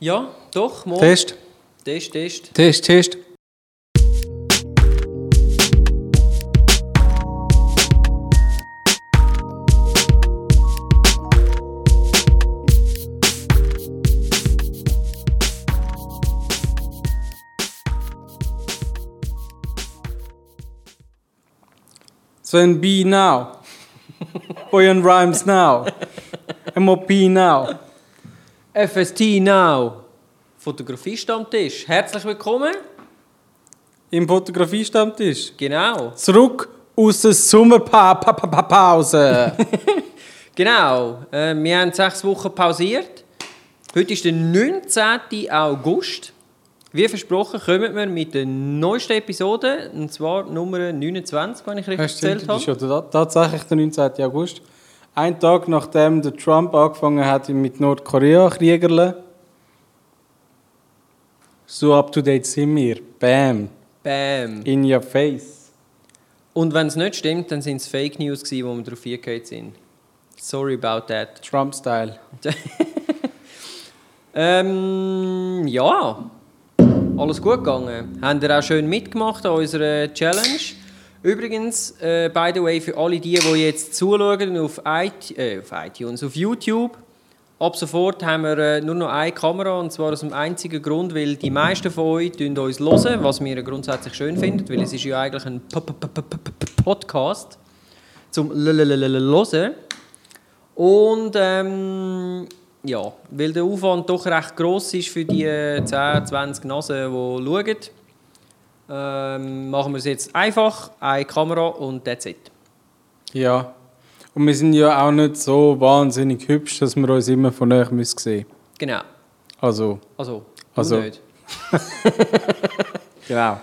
Ja, doch, mal. Test. Test, Test. Test, Test. Sven B now. Boyan Rhymes now. MOP now. FST Now. Fotografie-Stammtisch. Herzlich willkommen. Im Fotografiestammtisch. Genau. Zurück aus der Sommerpause. Genau. Äh, wir haben sechs Wochen pausiert. Heute ist der 19. August. Wie versprochen kommen wir mit der neuesten Episode, und zwar Nummer 29, wenn ich richtig stimmt, erzählt das ist habe. ja ta- tatsächlich der 19. August. Ein Tag nachdem der Trump angefangen hat mit Nordkorea kriegerle. So up to date sind wir. Bam. Bam. In your face. Und wenn es nicht stimmt, dann sind es Fake News, gewesen, wo wir darauf eingegangen sind. Sorry about that. Trump-Style. Ähm, ja, alles gut gegangen. Habt ihr auch schön mitgemacht an unserer Challenge. Übrigens, äh, by the way, für alle die, die jetzt zuschauen auf, IT, äh, auf iTunes, auf YouTube, ab sofort haben wir äh, nur noch eine Kamera und zwar aus dem einzigen Grund, weil die meisten von euch uns hören, was wir grundsätzlich schön finden, weil es ist ja eigentlich ein P- P- P- Podcast zum Hören. Und ähm, ja, weil der Aufwand doch recht gross ist für die äh, 10, 20 Nasen, die schauen, ähm, machen wir es jetzt einfach, eine Kamera und that's it. Ja. Und wir sind ja auch nicht so wahnsinnig hübsch, dass wir uns immer von euch müssen sehen Genau. Also, Also, du Also. nicht. genau.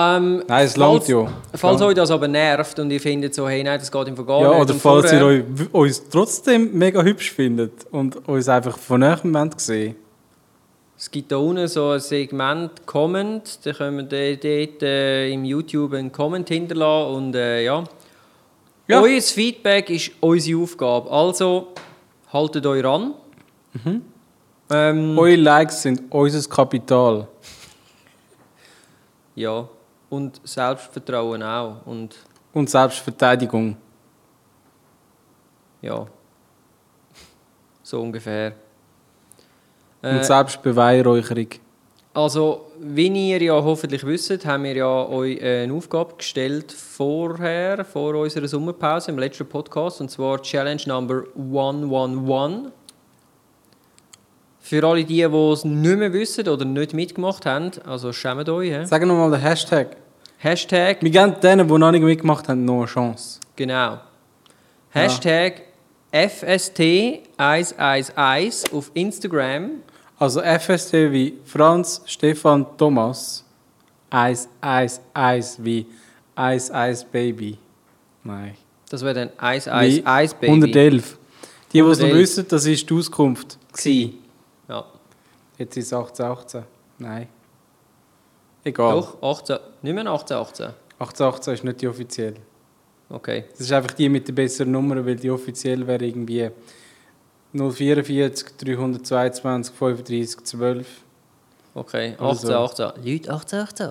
Ähm, Nein, es langt ja. Falls euch das aber nervt und ihr findet so, hey, nein, das geht im gar Ja, oder falls ihr vorher- euch, uns trotzdem mega hübsch findet und uns einfach von euch Moment sehen. Es gibt da unten so ein Segment Comment, da können wir dort, dort äh, im YouTube einen Comment hinterlassen und äh, ja. Ja. Euer Feedback ist unsere Aufgabe, also haltet euch ran. Mhm. Ähm, Eure Likes sind unser Kapital. ja, und Selbstvertrauen auch und Und Selbstverteidigung. ja, so ungefähr. Und Äh, Selbstbeweihräucherung. Also, wie ihr ja hoffentlich wisst, haben wir ja euch eine Aufgabe gestellt vorher, vor unserer Sommerpause, im letzten Podcast, und zwar Challenge Number 111. Für alle die, die es nicht mehr wissen oder nicht mitgemacht haben, also schämt euch. He? Sag nochmal den Hashtag. Hashtag, Wir geben denen, die noch nicht mitgemacht haben, noch eine Chance. genau. Hashtag FST111 auf Instagram. Also FST wie Franz Stefan Thomas. Eis, Eis, Eis wie Eis, Eis Baby. Nein. Das wäre dann Eis, Eis, Wie Eis Baby. 111. Die, die es 111. wissen, das ist die Auskunft. Gsi. Jetzt ist es 1818. Nein. Egal. Doch, 18, nicht mehr 1818. 1818 ist nicht die offizielle. Okay. Das ist einfach die mit der besseren Nummer, weil die offiziell wäre irgendwie 044 322 35 12. Okay, Oder 18, so. 18. Leute, 18, 18.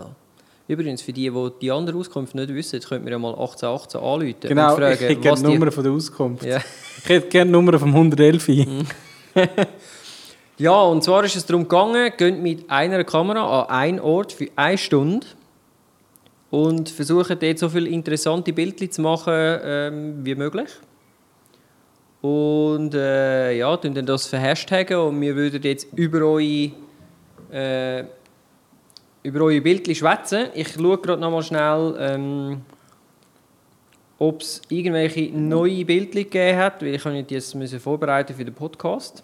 Übrigens, für die, die die andere Auskunft nicht wissen, könnt ihr ja mal 18, 18 anrufen Genau, und fragen, ich hätte gerne was die die... Nummer von der Auskunft. Ja. Ich hätte gerne die Nummer vom 111. ja, und zwar ist es darum gegangen, geht mit einer Kamera an einen Ort für eine Stunde und versuchen dort so viele interessante Bildchen zu machen ähm, wie möglich. Und äh, ja, tun dann das verhashtaggen und wir würden jetzt über eure, äh, über eure Bildchen schwätzen. Ich schaue gerade noch mal schnell, ähm, ob es irgendwelche neue Bildchen gegeben hat, weil ich habe jetzt vorbereiten für den Podcast.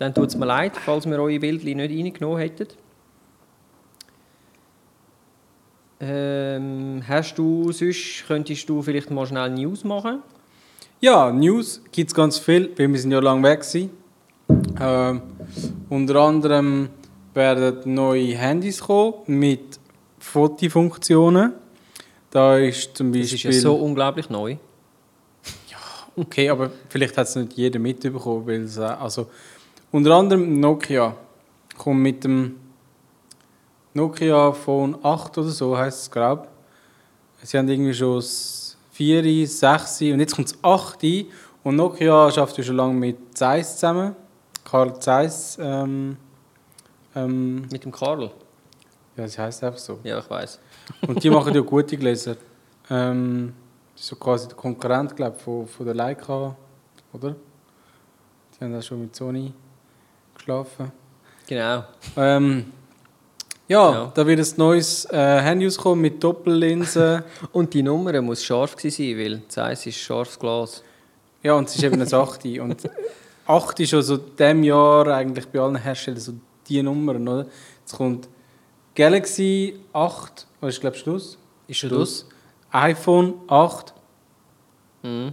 Dann tut es mir leid, falls wir eure Bildchen nicht reingenommen hätten. Ähm, hast du sonst, könntest du vielleicht mal schnell News machen? Ja, News gibt es ganz viel, weil wir sind ja lange weg waren. Ähm, unter anderem werden neue Handys kommen mit Fotofunktionen. Da ist zum Das ist Beispiel... ja so unglaublich neu. Okay, aber vielleicht hat es nicht jeder mitbekommen, weil es, äh, also unter anderem Nokia kommt mit dem Nokia Phone 8 oder so, heißt es, glaube ich. Sie haben irgendwie schon das 4, 6 und jetzt kommt das 8 und Nokia schafft ja schon lange mit Zeiss zusammen. Karl Zeiss, ähm, ähm, Mit dem Karl. ja, das heißt einfach so. Ja, ich weiß. Und die machen ja gute Gläser. Ähm, das ist so quasi der Konkurrent, glaube ich, von, von der Leica, oder? Die haben auch schon mit Sony geschlafen. Genau. Ähm, ja, Ja. da wird ein neues äh, Handy rauskommen mit Doppellinse. Und die Nummer muss scharf sein, weil das Eis ist scharfes Glas. ja, und es ist eben ein 8. Und 8 ist schon so in diesem Jahr eigentlich bei allen Herstellern so die Nummern, oder? Jetzt kommt Galaxy 8, was ist, glaube ich, Schluss? Ist schon das? iPhone 8. Mhm.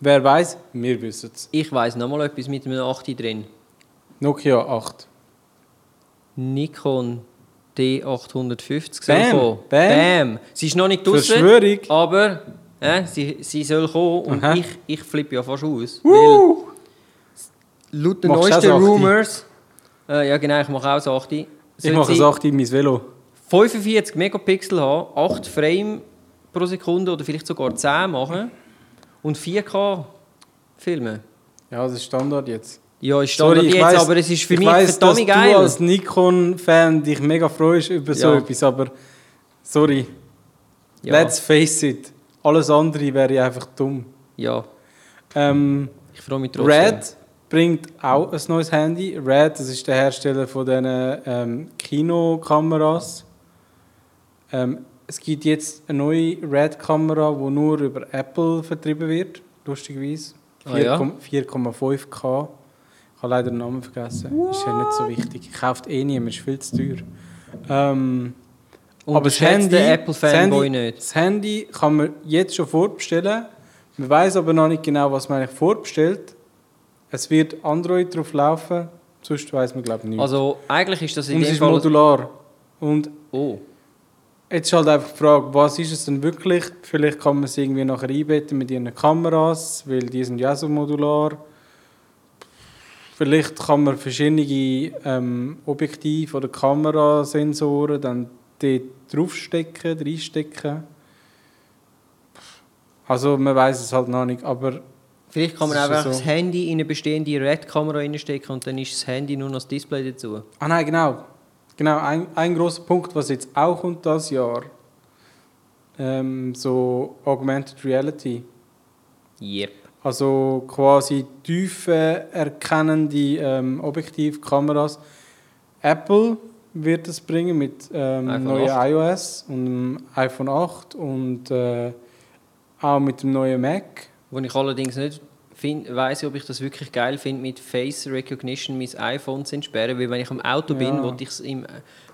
Wer weiß, wir wissen es. Ich weiss noch mal etwas mit einem 8 drin. Nokia 8. Nikon D850 soll Bam, kommen. bam. Bam. Sie ist noch nicht draussen, Verschwörung. aber äh, sie, sie soll kommen und Aha. ich, ich flippe ja fast aus. Weil laut den Machst du auch neuesten so 8? Rumors... Äh, ja genau, ich mache auch so 8. Ich mache ein 8 in mein Velo. 45 Megapixel haben, 8 Frame pro Sekunde oder vielleicht sogar 10 machen und 4K filmen. Ja, das ist Standard jetzt. Ja, ist Standard ich jetzt, weiss- aber es ist für ich mich weiss, dass verdammt du geil. als Nikon-Fan dich mega freust über so Ja. etwas, aber sorry, ja, let's face it, alles andere wäre einfach dumm. ja, Ähm, ich freue mich trotzdem. Red bringt auch ein neues Handy. Red, das ist der Hersteller von diesen ähm, Kinokameras. Ähm, es gibt jetzt eine neue Red-Kamera, die nur über Apple vertrieben wird, lustigerweise. Ah, ja? 4,5K. Ich habe leider den Namen vergessen. Ist ja nicht so wichtig. Ich kaufe eh niemand, ist viel zu teuer. Ähm, aber das Handy, den das, Handy, nicht. das Handy kann man jetzt schon vorbestellen. Man weiß aber noch nicht genau, was man eigentlich vorbestellt. Es wird Android drauf laufen, sonst weiß man glaube ich nicht. Also eigentlich ist das in Und es dem ist Fall... modular. Und Oh, jetzt ist halt einfach die Frage, was ist es denn wirklich? Vielleicht kann man es irgendwie nachher einbetten mit ihren Kameras, weil die sind ja auch so modular. Vielleicht kann man verschiedene ähm, Objektive oder Kamerasensoren dann dort draufstecken, reinstecken. Also man weiß es halt noch nicht, aber vielleicht kann man einfach so. das Handy in eine bestehende Red-Kamera reinstecken und dann ist das Handy nur noch das Display dazu. Ah nein, genau. Genau, ein, ein großer Punkt, was jetzt auch kommt das Jahr, ähm, so Augmented Reality. Yep. Also quasi tiefe erkennende ähm, Objektivkameras. Apple wird es bringen mit ähm, neuen 8. iOS und dem iPhone 8 und äh, auch mit dem neuen Mac. Wo ich allerdings nicht weiss, ob ich das wirklich geil finde, mit Face Recognition mein iPhone zu entsperren, weil wenn ich am Auto bin, Ja. wollte ich es im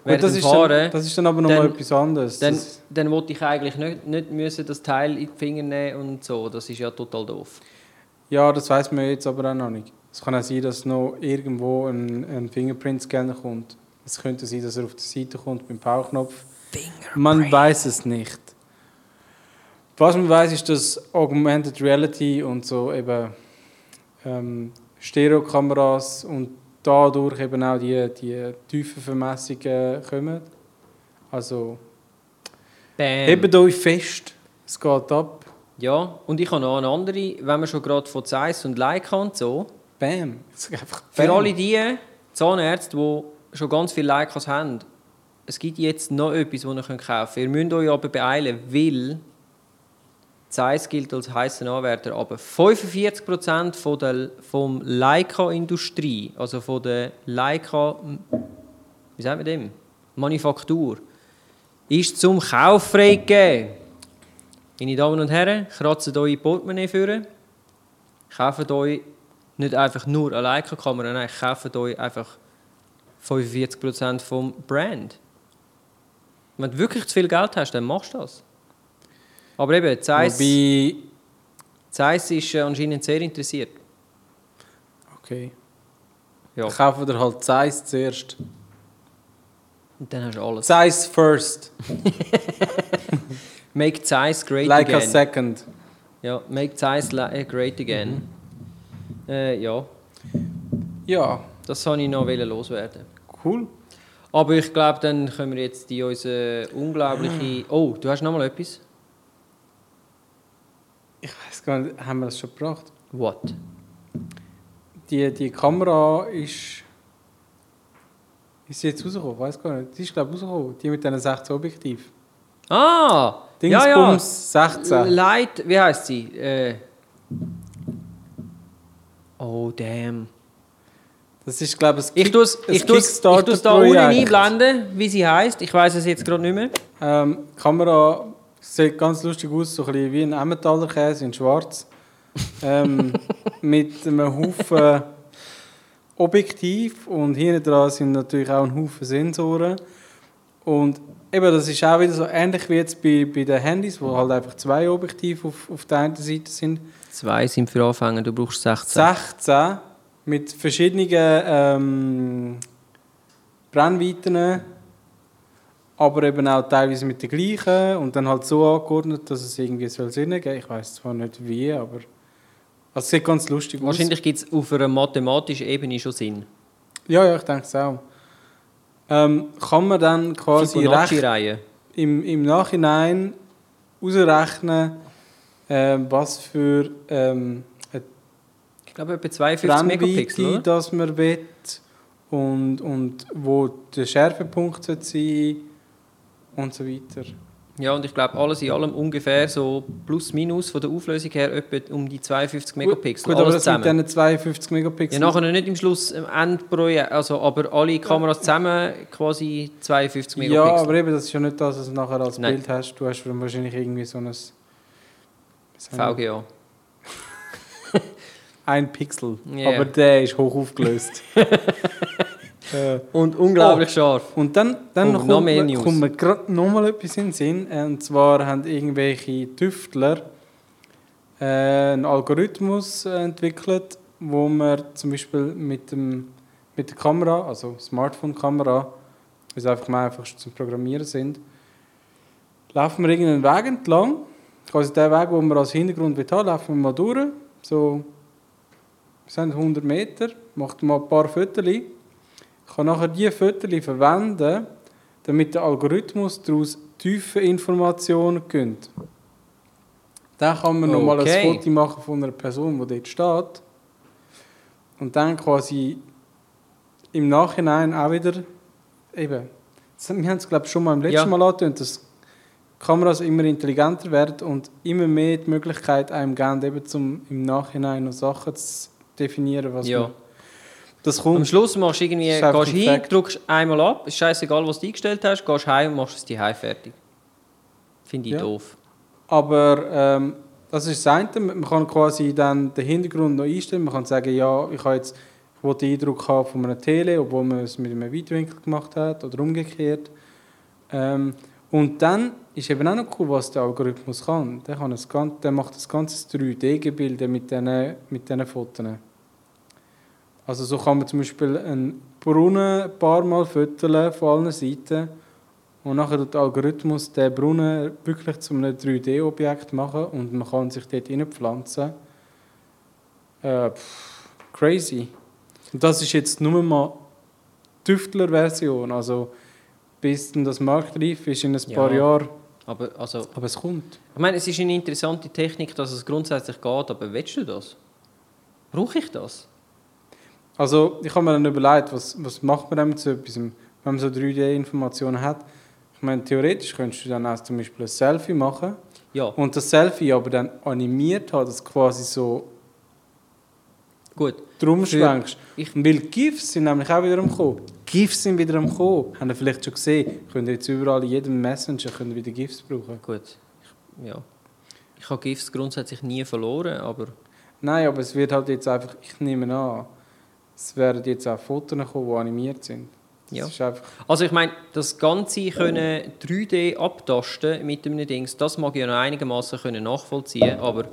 während das, dem ist Fahren, dann, das ist dann aber nochmal etwas anderes. dann, Das- dann wollte ich eigentlich nicht, nicht müssen das Teil in die Finger nehmen und so. Das ist ja total doof. Ja, das weiß man jetzt aber auch noch nicht. Es kann auch sein, dass noch irgendwo ein, ein Fingerprint-Scanner kommt. Es könnte sein, dass er auf der Seite kommt beim Powerknopf. Man weiß es nicht. Was man weiß, ist, dass Augmented Reality und so eben ähm, Stereokameras und dadurch eben auch die, die Tiefenvermessungen kommen. Also Bam. hebt euch fest, es geht ab. Ja, und ich habe noch eine andere, wenn man schon gerade von Zeiss und Leica und so. Bam. Einfach Für bam. alle die Zahnärzte, die schon ganz viele Leicas haben, es gibt jetzt noch etwas, das ihr kaufen könnt. Ihr müsst euch aber beeilen, weil Zeiss gilt als heißer Anwärter, aber 45% von der vom Leica-Industrie, also von der Leica, wie sagt man dem? Manufaktur, ist zum Kauf freigegeben. Meine Damen und Herren, kratzt eure Portemonnaie führen. Kauft euch nicht einfach nur eine Leica-Kamera, nein, kauft euch einfach 45% vom Brand. Wenn du wirklich zu viel Geld hast, dann machst du das. Aber eben, Zeiss, Wobei, Zeiss ist äh, anscheinend sehr interessiert. okay. Ja, Ich kaufe dir halt Zeiss zuerst. und dann hast du alles. Zeiss first, Make Zeiss great like a again. second. Ja, make Zeiss äh, great again. Äh, ja, Ja, das wollte ich noch loswerden. cool. Aber ich glaube, dann können wir jetzt die unsere unglaubliche... Oh, du hast noch mal etwas? Ich weiß gar nicht, haben wir das schon gebracht? What? Die, die Kamera ist. Ist sie jetzt rausgekommen? Ich weiß gar nicht. Die ist, glaube ich, rausgekommen. Die mit diesen 16 Objektiv. Ah! Ja, ja. Dingsbums 16. Light, wie heißt sie? Äh. Oh, damn. Das ist, glaube ich, ein Ich tue es ein ich tu's, ich tu's da unten einblenden, wie sie heißt. Ich weiß es jetzt gerade nicht mehr. Ähm, die Kamera sieht ganz lustig aus, so ein bisschen wie ein Emmentaler Käse in schwarz. ähm, mit einem Haufen Objektiv und hinten dran sind natürlich auch ein Haufen Sensoren. Und eben, das ist auch wieder so ähnlich wie jetzt bei, bei den Handys, wo halt einfach zwei Objektive auf, auf der einen Seite sind. Zwei sind für Anfänger, du brauchst 16. 16 mit verschiedenen ähm, Brennweiten, aber eben auch teilweise mit den gleichen und dann halt so angeordnet, dass es irgendwie soll Sinn ergeben Ich weiß zwar nicht wie, aber also es sieht ganz lustig aus. Wahrscheinlich gibt es auf einer mathematischen Ebene schon Sinn. Ja, ja, ich denke es auch. Ähm, kann man dann quasi recht im, im Nachhinein ausrechnen, ähm, was für ähm, Ich glaube etwa 52 Megapixel, oder? dass man will und, und wo der Schärfepunkt sollte sein und so weiter. Ja, und ich glaube alles in allem ungefähr so plus minus von der Auflösung her etwa um die 52 Megapixel. Gut, aber alles das zusammen. mit diesen 52 Ja, Megapixel. nachher nicht im Schluss am Endprojekt, also, aber alle Kameras zusammen quasi 52 Megapixel. ja, aber eben, das ist ja nicht das, was du nachher als Nein. Bild hast. Du hast wahrscheinlich irgendwie so ein... VGA. Ein Pixel. Ja. Aber der ist hoch aufgelöst. äh, Und unglaublich scharf. Und dann, dann Oh, kommt, mir- kommt mir gerade nochmal etwas in den Sinn. Äh, Und zwar haben irgendwelche Tüftler äh, einen Algorithmus entwickelt, wo man zum Beispiel mit, dem, mit der Kamera, also Smartphone-Kamera, weil es einfach am einfachsten zum Programmieren sind, laufen wir irgendeinen Weg entlang. Quasi den Weg, den wir als Hintergrund haben, laufen wir mal durch. So, wir sind 100 Meter, macht mal ein paar Fotos. Ich kann nachher diese Fotos verwenden, damit der Algorithmus daraus tiefe Informationen gewinnt. Dann kann man nochmal Okay. ein Foto machen von einer Person, die dort steht. Und dann quasi im Nachhinein auch wieder eben. Wir haben es glaube ich schon mal im letzten Ja. Mal angetönt, dass Kameras immer intelligenter werden und immer mehr die Möglichkeit einem geben, eben zum im Nachhinein noch Sachen zu definieren, was Ja. man, das Am kommt. Schluss machst du irgendwie, gehst ein hin, Fact. drückst einmal ab, ist scheißegal, was du eingestellt hast, gehst heim und machst es die fertig. Finde ich Ja. doof. Aber ähm, das ist das eine. Man kann quasi dann den Hintergrund noch einstellen. Man kann sagen, ja, ich habe jetzt ich will den Eindruck haben von einer Tele, obwohl man es mit einem Weitwinkel gemacht hat oder umgekehrt. Ähm, und dann ist eben auch noch cool, was der Algorithmus kann. Der, kann gan- der macht das ganze 3D-Gebilde mit diesen mit Fotos. Also so kann man zum Beispiel einen Brunnen ein paar Mal fotografieren von allen Seiten und nachher tut der Algorithmus den Brunnen wirklich zu einem 3D-Objekt machen und man kann sich dort reinpflanzen. Äh, pff, crazy. Und das ist jetzt nur mal die Tüftler-Version. Also bis dann das marktreif ist in ein Ja. paar Jahren. Aber, also, Aber es kommt. ich meine, es ist eine interessante Technik, dass es grundsätzlich geht, aber willst du das? Brauche ich das? Also ich habe mir dann überlegt, was, was macht man dann mit so etwas, wenn man so 3D-Informationen hat. Ich meine, theoretisch könntest du dann auch zum Beispiel ein Selfie machen Ja, und das Selfie aber dann animiert hat, dass quasi so gut. drum schwenkst. weil GIFs sind nämlich auch wieder am Kommen. GIFs sind wieder am Kommen. Habt ihr vielleicht schon gesehen. Könnt ihr jetzt überall in jedem Messenger könnt wieder GIFs brauchen. Gut. Ich, ja. Ich habe GIFs grundsätzlich nie verloren, aber Nein, aber es wird halt jetzt einfach, ich nehme an, es werden jetzt auch Fotos kommen, die animiert sind. Das Ja. Also ich meine, das Ganze können 3D abtasten mit einem Dings, das mag ich ja noch einigermaßen können nachvollziehen, aber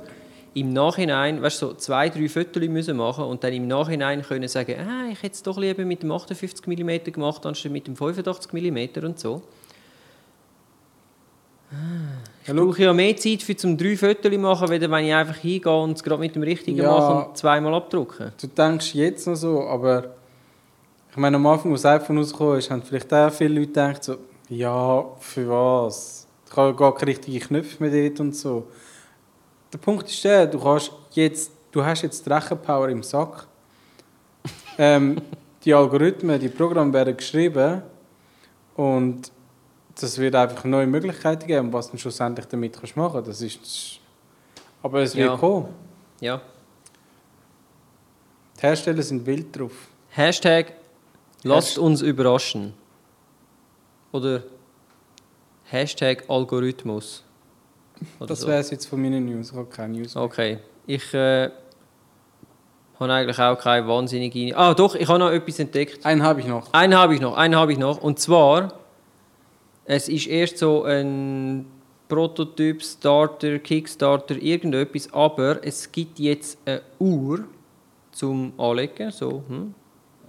im Nachhinein, weißt du, so zwei, drei Fotos müssen machen und dann im Nachhinein können sagen, ah, ich hätte es doch lieber mit dem 58 mm gemacht, anstatt mit dem 85 mm und so. Ich brauche ja mehr Zeit für zum drei Fotos machen, weder wenn ich einfach hingehe und es gerade mit dem richtigen Ja. mache und zweimal abdrucken. Du denkst jetzt noch so, aber ich meine, am Anfang, als das iPhone rausgekommen ist, haben vielleicht auch viele Leute gedacht, so, ja, für was? Ich habe gar keine richtigen Knöpfe mehr dort und so. Der Punkt ist der, du, kannst jetzt, du hast jetzt die Rechenpower im Sack. ähm, die Algorithmen, die Programme werden geschrieben und das wird einfach neue Möglichkeiten geben, was du schlussendlich damit kannst machen kannst. Das ist, aber es wird Ja. kommen. Ja. Die Hersteller sind wild drauf. Hashtag lasst Hasht- uns überraschen. Oder Hashtag Algorithmus. Oder Das wäre es jetzt von meinen News. Ich habe keine News. mehr. Okay. Ich äh, habe eigentlich auch keine wahnsinnige... Ah doch, ich habe noch etwas entdeckt. Einen habe ich noch. Einen habe ich noch, einen habe ich noch. Und zwar, es ist erst so ein Prototyp, Starter, Kickstarter, irgendetwas, aber es gibt jetzt eine Uhr zum Anlegen, so, hm,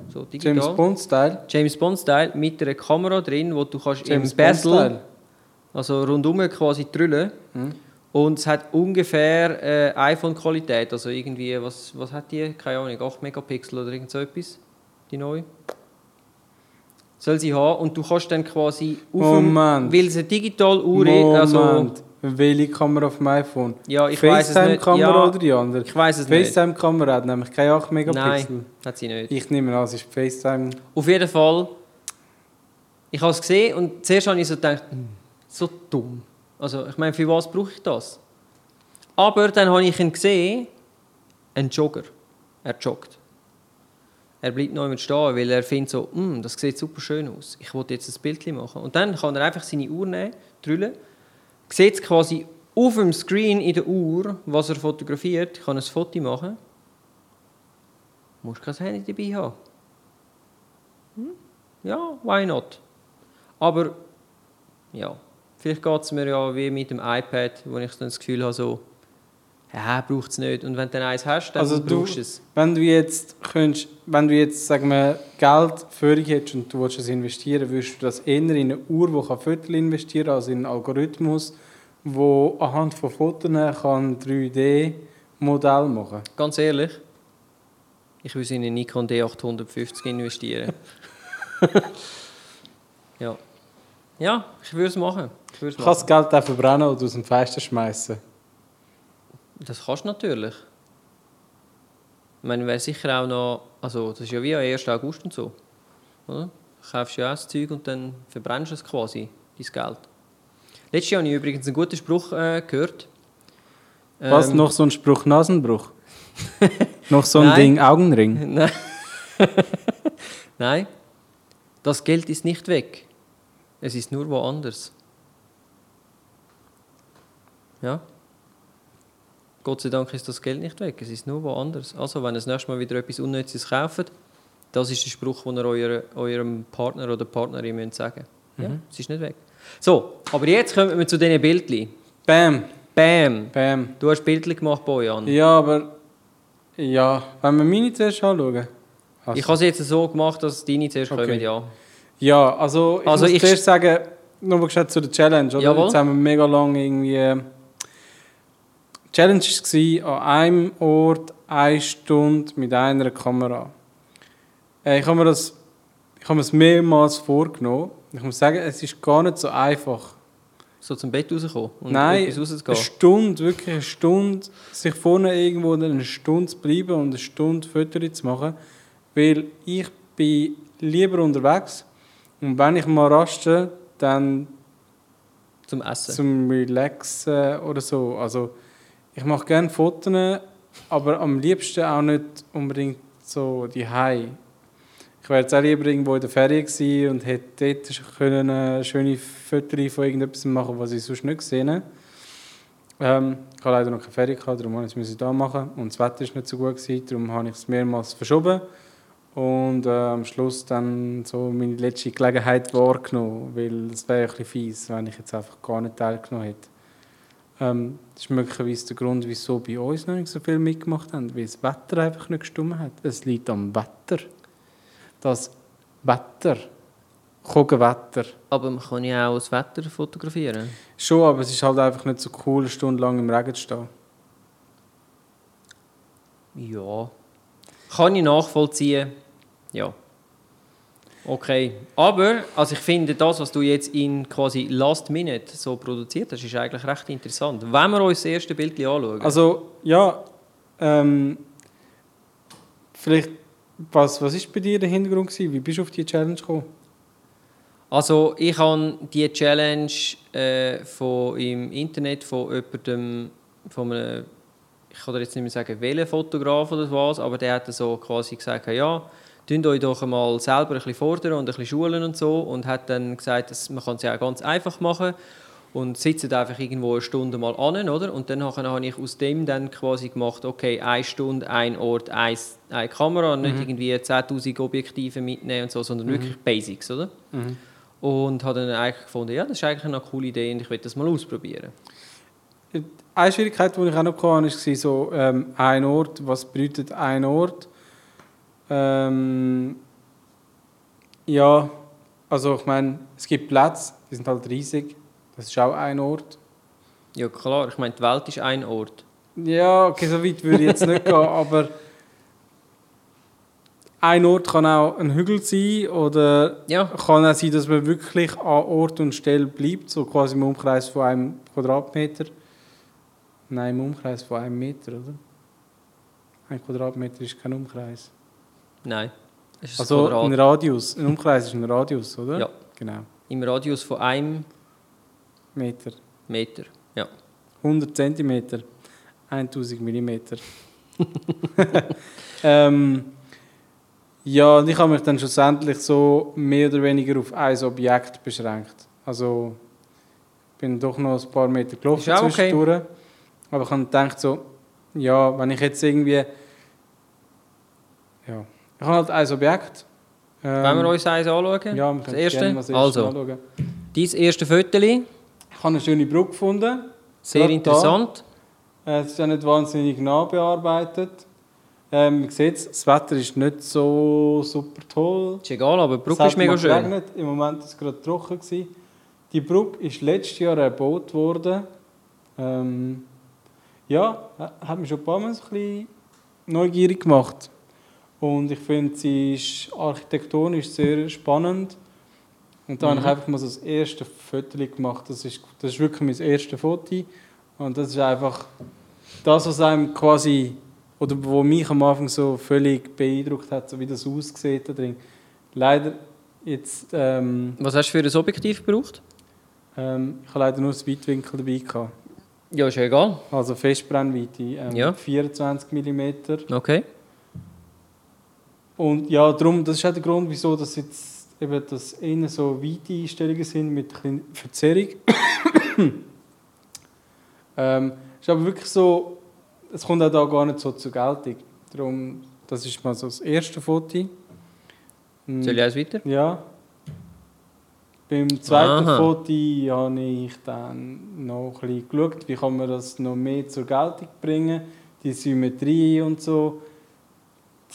so digital. James Bond-Style. James Bond-Style mit einer Kamera drin, wo du kannst James im Bond-Style. also rundum quasi drüllen. Mhm. Und es hat ungefähr äh, iPhone-Qualität, also irgendwie, was, was hat die? Keine Ahnung, 8 Megapixel oder irgend so etwas, die neue. Soll sie haben und du kannst dann quasi auf dem, Moment. weil es eine digitale Uhr ist, also. Welche Kamera auf dem iPhone? ja, ich weiß es nicht. FaceTime-Kamera Ja, oder die andere? ich weiß es nicht. FaceTime-Kamera hat nämlich keine 8 Megapixel. Nein, hat sie nicht. Ich nehme an, es ist FaceTime. Auf jeden Fall, ich habe es gesehen und zuerst habe ich so gedacht, hm, so dumm. Also ich meine, für was brauche ich das? Aber dann habe ich ihn gesehen, ein Jogger. Er joggt. Er bleibt noch stehen, weil er findet so, «Hm, das sieht super schön aus. Ich wollte jetzt ein Bild machen. Und dann kann er einfach seine Uhr nehmen, drüllen, sieht quasi auf dem Screen in der Uhr, was er fotografiert, kann ein Foto machen. Muss kein Handy dabei haben. Ja, why not? Aber ja, vielleicht geht es mir ja wie mit dem iPad, wo ich dann das Gefühl habe, so, ja, braucht es nicht. Und wenn du dann eins hast, dann Also du- brauchst du es. Wenn du jetzt, könntest, wenn du jetzt sagen wir, Geld für dich hättest und du willst es investieren, würdest du das eher in eine Uhr, die kann Fotos investieren kann, als in einen Algorithmus, der anhand von Fotos kann 3D-Modell machen Ganz ehrlich, ich würde in einen Nikon D850 investieren. ja. Ja, ich würde es machen. Ich würde es Du kannst das Geld auch verbrennen oder aus dem Fenster schmeißen. Das kannst du natürlich. Ich meine, wäre sicher auch noch, also das ist ja wie am 1. August und so. Oder? Du kaufst ja auch das Zeug und dann verbrennst du es quasi, dein Geld. Letztes Jahr habe ich übrigens einen guten Spruch äh, gehört. Was, Ähm, noch so ein Spruch Nasenbruch? noch so ein Nein. Ding Augenring? Nein. Nein. Das Geld ist nicht weg. Es ist nur woanders. Ja. Gott sei Dank ist das Geld nicht weg. Es ist nur woanders. Also, wenn ihr das nächste Mal wieder etwas Unnützes kauft, das ist der Spruch, den ihr eurer, eurem Partner oder Partnerin müsst sagen Ja, es ist nicht weg. So, aber jetzt kommen wir zu diesen Bildchen. Bam, Bam! bam. Du hast Bildchen gemacht, Bojan. Ja, aber... Ja, wenn wir meine zuerst anschauen. Also, Ich habe es jetzt so gemacht, dass deine zuerst Okay. kommen, ja. Ja, also ich Also muss ich- zuerst sagen, nur gescheit zu der Challenge, oder? Jawohl. Jetzt haben wir mega lange irgendwie... Die Challenge war an einem Ort eine Stunde mit einer Kamera. Äh, ich habe mir das ich habe mir das mehrmals vorgenommen. Ich muss sagen, es ist gar nicht so einfach. So zum Bett rauskommen und Nein, etwas eine rauszugehen. Stunde, wirklich eine Stunde, sich vorne irgendwo eine Stunde zu bleiben und eine Stunde Fotos zu machen, weil ich bin lieber unterwegs und wenn ich mal raste, dann Zum Essen. zum Relaxen oder so. Also ich mache gerne Fotos, aber am liebsten auch nicht unbedingt so die Ich wäre jetzt auch lieber irgendwo in der Ferien gewesen und hätte dort können äh, schöne Fotos von irgendetwas machen, was ich sonst nicht gesehen habe. Ähm, ich habe leider noch keine Ferien gehabt, darum musste ich es da machen. Und das Wetter war nicht so gut, gewesen, darum habe ich es mehrmals verschoben. Und äh, am Schluss dann so meine letzte Gelegenheit wahrgenommen, weil es wäre ein bisschen fies, wenn ich jetzt einfach gar nicht teilgenommen hätte. Ähm, das ist möglicherweise der Grund, wieso bei uns noch nicht so viel mitgemacht haben, weil das Wetter einfach nicht gestimmt hat. Es liegt am Wetter. Das Wetter gucken Wetter. Aber man kann ja auch das Wetter fotografieren. Schon, aber es ist halt einfach nicht so cool, eine Stunde lang im Regen zu stehen. Ja. Kann ich nachvollziehen. Ja. Okay. Aber, also ich finde, das, was du jetzt in quasi Last Minute so produziert hast, ist eigentlich recht interessant. Wenn wir uns das erste Bild anschauen. Also, ja, ähm, vielleicht, was, was ist bei dir der Hintergrund gewesen? Wie bist du auf die Challenge gekommen? Also ich habe die Challenge äh, von, im Internet von jemandem, von einem, ich kann dir jetzt nicht mehr sagen, welcher Fotograf oder was, aber der hat so quasi gesagt, ja, tun euch doch mal selber ein bisschen fordern und ein bisschen schulen und so und hat dann gesagt, dass man kann es ja auch ganz einfach machen und sitzt einfach irgendwo eine Stunde mal an, oder? Und dann habe ich aus dem dann quasi gemacht, okay, eine Stunde, ein Ort, ein, eine Kamera, nicht Mhm. irgendwie 10'000 Objektive mitnehmen und so, sondern wirklich Basics, oder? Mhm. Und habe dann eigentlich gefunden, ja, das ist eigentlich eine coole Idee und ich will das mal ausprobieren. Eine Schwierigkeit, die ich auch noch hatte, war so, ähm, ein Ort. Was bedeutet ein Ort? Ähm, ja, also ich meine, es gibt Plätze, die sind halt riesig. Das ist auch ein Ort. Ja, klar, ich meine, die Welt ist ein Ort. Ja, okay, so weit würde ich jetzt nicht gehen, aber ein Ort kann auch ein Hügel sein oder Ja, kann auch sein, dass man wirklich an Ort und Stelle bleibt, so quasi im Umkreis von einem Quadratmeter. Nein, im Umkreis von einem Meter, oder? Ein Quadratmeter ist kein Umkreis. Nein. Also ein ein Quadrat. Radius. Ein Umkreis ist ein Radius, oder? Ja. Genau. Im Radius von einem Meter. Meter. Ja. 100 Zentimeter. 1000 Millimeter. ähm, ja, und ich habe mich dann schlussendlich so mehr oder weniger auf ein Objekt beschränkt. Also bin doch noch ein paar Meter gelaufen auch okay. zwischendurch. Aber ich habe gedacht so, ja, wenn ich jetzt irgendwie... Ja, ich habe halt ein Objekt. Ähm, Wollen wir uns eins anschauen? Ja, wir das können gerne erste? mal das erste also, anschauen. dein erste Viertel, Ich habe eine schöne Brücke gefunden. sehr interessant. Äh, Es ist ja nicht wahnsinnig nah bearbeitet. Ähm, man sieht, das Wetter ist nicht so super toll. Ist egal, aber die Es Brücke ist mega schön. geregnet. Im Moment war es gerade trocken. Gewesen. Die Brücke ist letztes Jahr erbaut worden. Ähm, ja, ha- hat mich schon ein paar Mal ein bisschen neugierig gemacht. Und ich finde, sie ist architektonisch sehr spannend. Und da habe ich Mhm. einfach mal so das erste Foto gemacht. Das ist, das ist wirklich mein erstes Foto. Und das ist einfach das, was einem quasi, oder wo mich am Anfang so völlig beeindruckt hat, so wie das aussieht da drin. Leider jetzt, ähm, Was hast du für ein Objektiv gebraucht? ähm, ich habe leider nur das Weitwinkel dabei gehabt. Ja, ist ja egal. Also Festbrennweite, ähm, Ja. 24 mm. Okay. Und ja, darum, das ist auch der Grund, wieso das jetzt eben das innen so weite Einstellungen sind mit ein bisschen Verzerrung. ähm, ist aber wirklich so, es kommt auch da gar nicht so zur Geltung. Darum, das ist mal so das erste Foto. Mm, Soll ich eins weiter? Ja. Beim zweiten Aha. Foto habe ich dann noch ein bisschen geschaut, wie kann man das noch mehr zur Geltung bringen, die Symmetrie und so.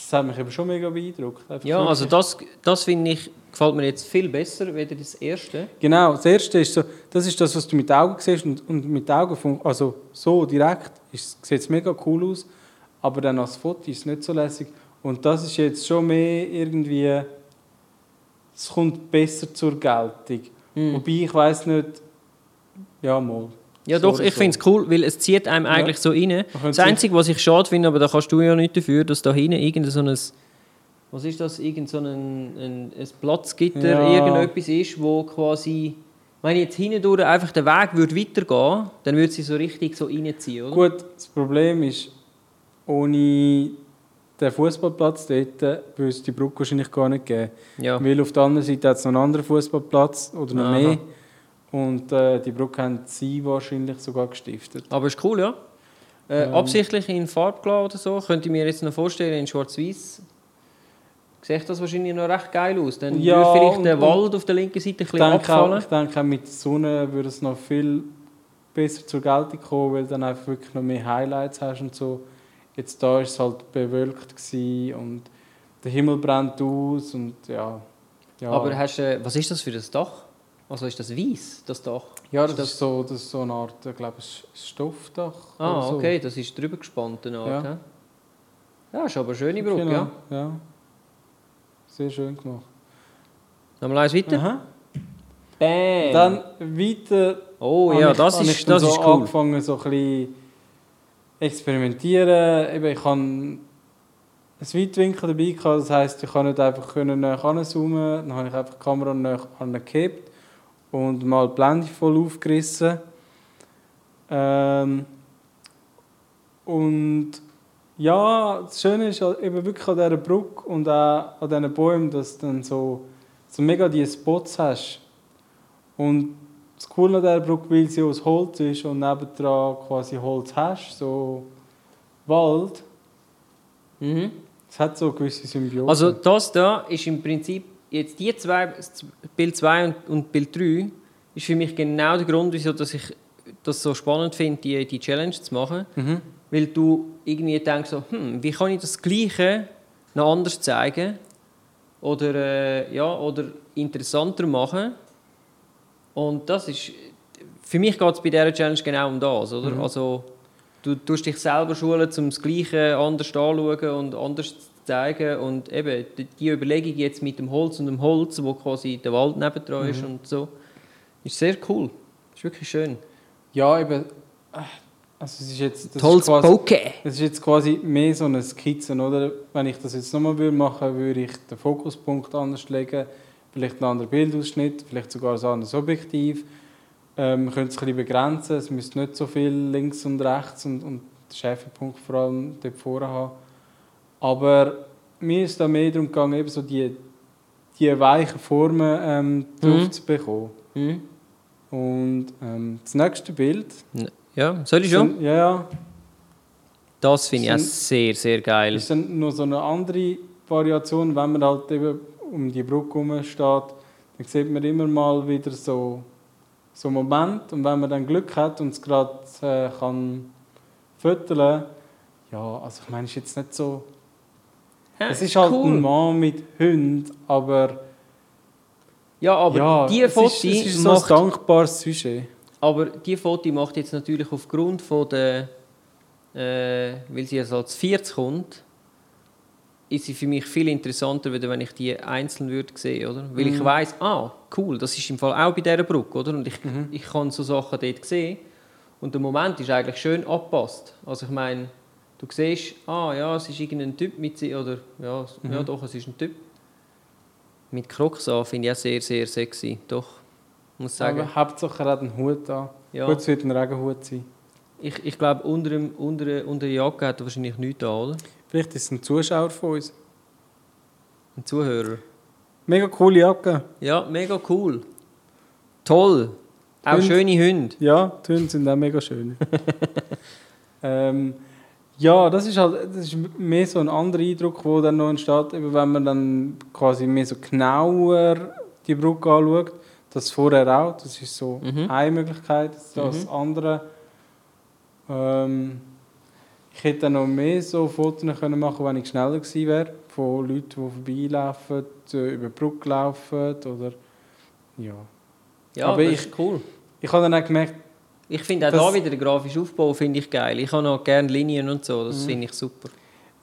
Das hat mich eben schon mega beeindruckt. Einfach Ja, also das, das finde ich, gefällt mir jetzt viel besser, als das erste. Genau, das erste ist so, das ist das, was du mit Augen siehst und, und mit Augen, fun- also so direkt, sieht es mega cool aus, aber dann als Foto ist es nicht so lässig. Und das ist jetzt schon mehr irgendwie, es kommt besser zur Geltung. Hm. Wobei ich weiß nicht, ja mal. Ja, doch, ich so. finde es cool, weil es zieht einem eigentlich so rein. Das Einzige, was ich schade finde, aber da kannst du ja nicht dafür, dass da hinten irgendein so ein, was ist das, irgend so ein, ein, ein Platzgitter, Ja. irgendetwas ist, wo quasi, wenn jetzt hinten durch einfach der Weg würde weitergehen, dann würde sie so richtig so reinziehen, oder? Gut, das Problem ist, ohne den Fußballplatz dort würde es die Brücke wahrscheinlich gar nicht geben. Ja. Weil auf der anderen Seite hat es noch einen anderen Fußballplatz oder noch Aha. mehr. Und äh, die Brücke haben sie wahrscheinlich sogar gestiftet. Aber ist cool, ja. Äh, Ähm. Absichtlich in Farbe gelassen oder so, könnte ich mir jetzt noch vorstellen, in schwarz-weiß. Sieht das wahrscheinlich noch recht geil aus. Dann Ja, würde vielleicht der Wald auf der linken Seite ein Ich bisschen denke, auch, abfallen. ich denke, mit der Sonne würde es noch viel besser zur Geltung kommen, weil du dann einfach wirklich noch mehr Highlights hast und so. Jetzt da war es halt bewölkt und der Himmel brennt aus und ja. Ja, Aber hast, du, was ist das für ein Dach? Also ist das weiß, das Dach? ja das, ist das- ist so, das ist so eine Art, ich glaube, Stoffdach. Ah, so. okay, das ist drüber gespannt. eine Art, Ja. hä? ja, ist aber eine schöne Brücke, Genau, ja. ja. Sehr schön gemacht. Nochmal eins weiter. Aha. Bam! Dann weiter. oh ja, ich- das ist, dann das so ist cool. angefangen, so ein bisschen experimentieren. Eben, ich habe ein Weitwinkel dabei gehabt, das heisst, ich konnte nicht einfach können näher ranzoomen. Dann habe ich einfach die Kamera näher angehebt und mal die Blende voll aufgerissen. Ähm, und ja, das Schöne ist eben wirklich an dieser Brücke und auch an diesen Bäumen, dass du dann so, so mega die Spots hast. Und das Coole an dieser Brücke, weil sie aus Holz ist und nebendran quasi Holz hast, so Wald, Mhm. es hat so eine gewisse Symbiose. Also das da ist im Prinzip, jetzt die zwei, Bild 2 und, und Bild 3, ist für mich genau der Grund, wieso dass ich das so spannend finde, die, die Challenge zu machen. mhm. Weil du irgendwie denkst, so, hm, wie kann ich das Gleiche noch anders zeigen oder, äh, ja, oder interessanter machen. Und das ist, für mich geht es bei dieser Challenge genau um das. Oder? Mhm. Also, du tust dich selber schulen, um das Gleiche anders anzuschauen und anders zu zeigen. Und eben, die- Überlegung jetzt mit dem Holz und dem Holz, wo quasi der Wald nebendran ist Mhm. und so, ist sehr cool. Ist wirklich schön. Ja, eben. äh, Also es ist jetzt, das Tolles ist quasi, es ist jetzt quasi mehr so eine Skizze, oder? Wenn ich das jetzt nochmal würde machen, würde ich den Fokuspunkt anders legen, vielleicht einen anderen Bildausschnitt, vielleicht sogar ein anderes Objektiv. Ähm, man könnte es ein bisschen begrenzen, es müsste nicht so viel links und rechts und, und den Schärfepunkt vor allem dort vorne haben. Aber mir ist da mehr darum gegangen, eben so die, die weichen Formen ähm, drauf Mhm. zu bekommen. Hm? Und ähm, das nächste Bild. Ja, soll ich schon? Ja, ja. Das finde ich auch sehr, sehr geil. ist dann noch so eine andere Variation, wenn man halt eben um die Brücke herum steht, dann sieht man immer mal wieder so, so einen Moment und wenn man dann Glück hat und es gerade äh, kann föteln, ja, also ich meine, es ist jetzt nicht so... Es ist halt cool. ein Mann mit Hund, aber, Ja, aber ja, die es Foto ist, es ist so macht, ein dankbares Sujet. aber die Foto macht jetzt natürlich aufgrund von der, äh, weil sie jetzt als 40 kommt, ist sie für mich viel interessanter, wenn ich die einzeln würde sehen, oder? Weil ich Mhm. weiß, ah, cool, das ist im Fall auch bei dieser Brücke, oder? Und ich, Mhm. ich kann so Sachen dort sehen und der Moment ist eigentlich schön angepasst. Also ich meine, du siehst, ah ja, es ist irgendein Typ mit oder ja, s- ja Mhm. doch, es ist ein Typ. Mit Crocs an finde ich auch sehr, sehr sexy, doch, muss sagen. Aber Hauptsache er hat einen Hut an. Ja. Gut, es wird ein Regenhut sein. Ich, ich glaube, unter, dem- unter, unter der Jacke hat er wahrscheinlich nichts da, oder? Vielleicht ist es ein Zuschauer von uns. Ein Zuhörer. Mega coole Jacke. Ja, mega cool. Toll. Auch Hund. schöne Hunde. Ja, die Hunde sind auch mega schön. ähm, ja, das ist halt das ist mehr so ein anderer Eindruck, der dann noch entsteht, wenn man dann quasi mehr so genauer die Brücke anschaut. Das vorher auch, das ist so Mhm. eine Möglichkeit. Das Mhm. andere, ähm, ich hätte dann noch mehr so Fotos können machen wenn ich schneller gewesen wäre, von Leuten, die vorbeilaufen, äh, über die Brücke laufen oder ja. Ja, Aber das ich- ist cool. Ich habe dann auch gemerkt, Ich finde auch Das- da wieder den grafischen Aufbau finde ich geil. Ich habe noch gerne Linien und so, das Mhm. finde ich super.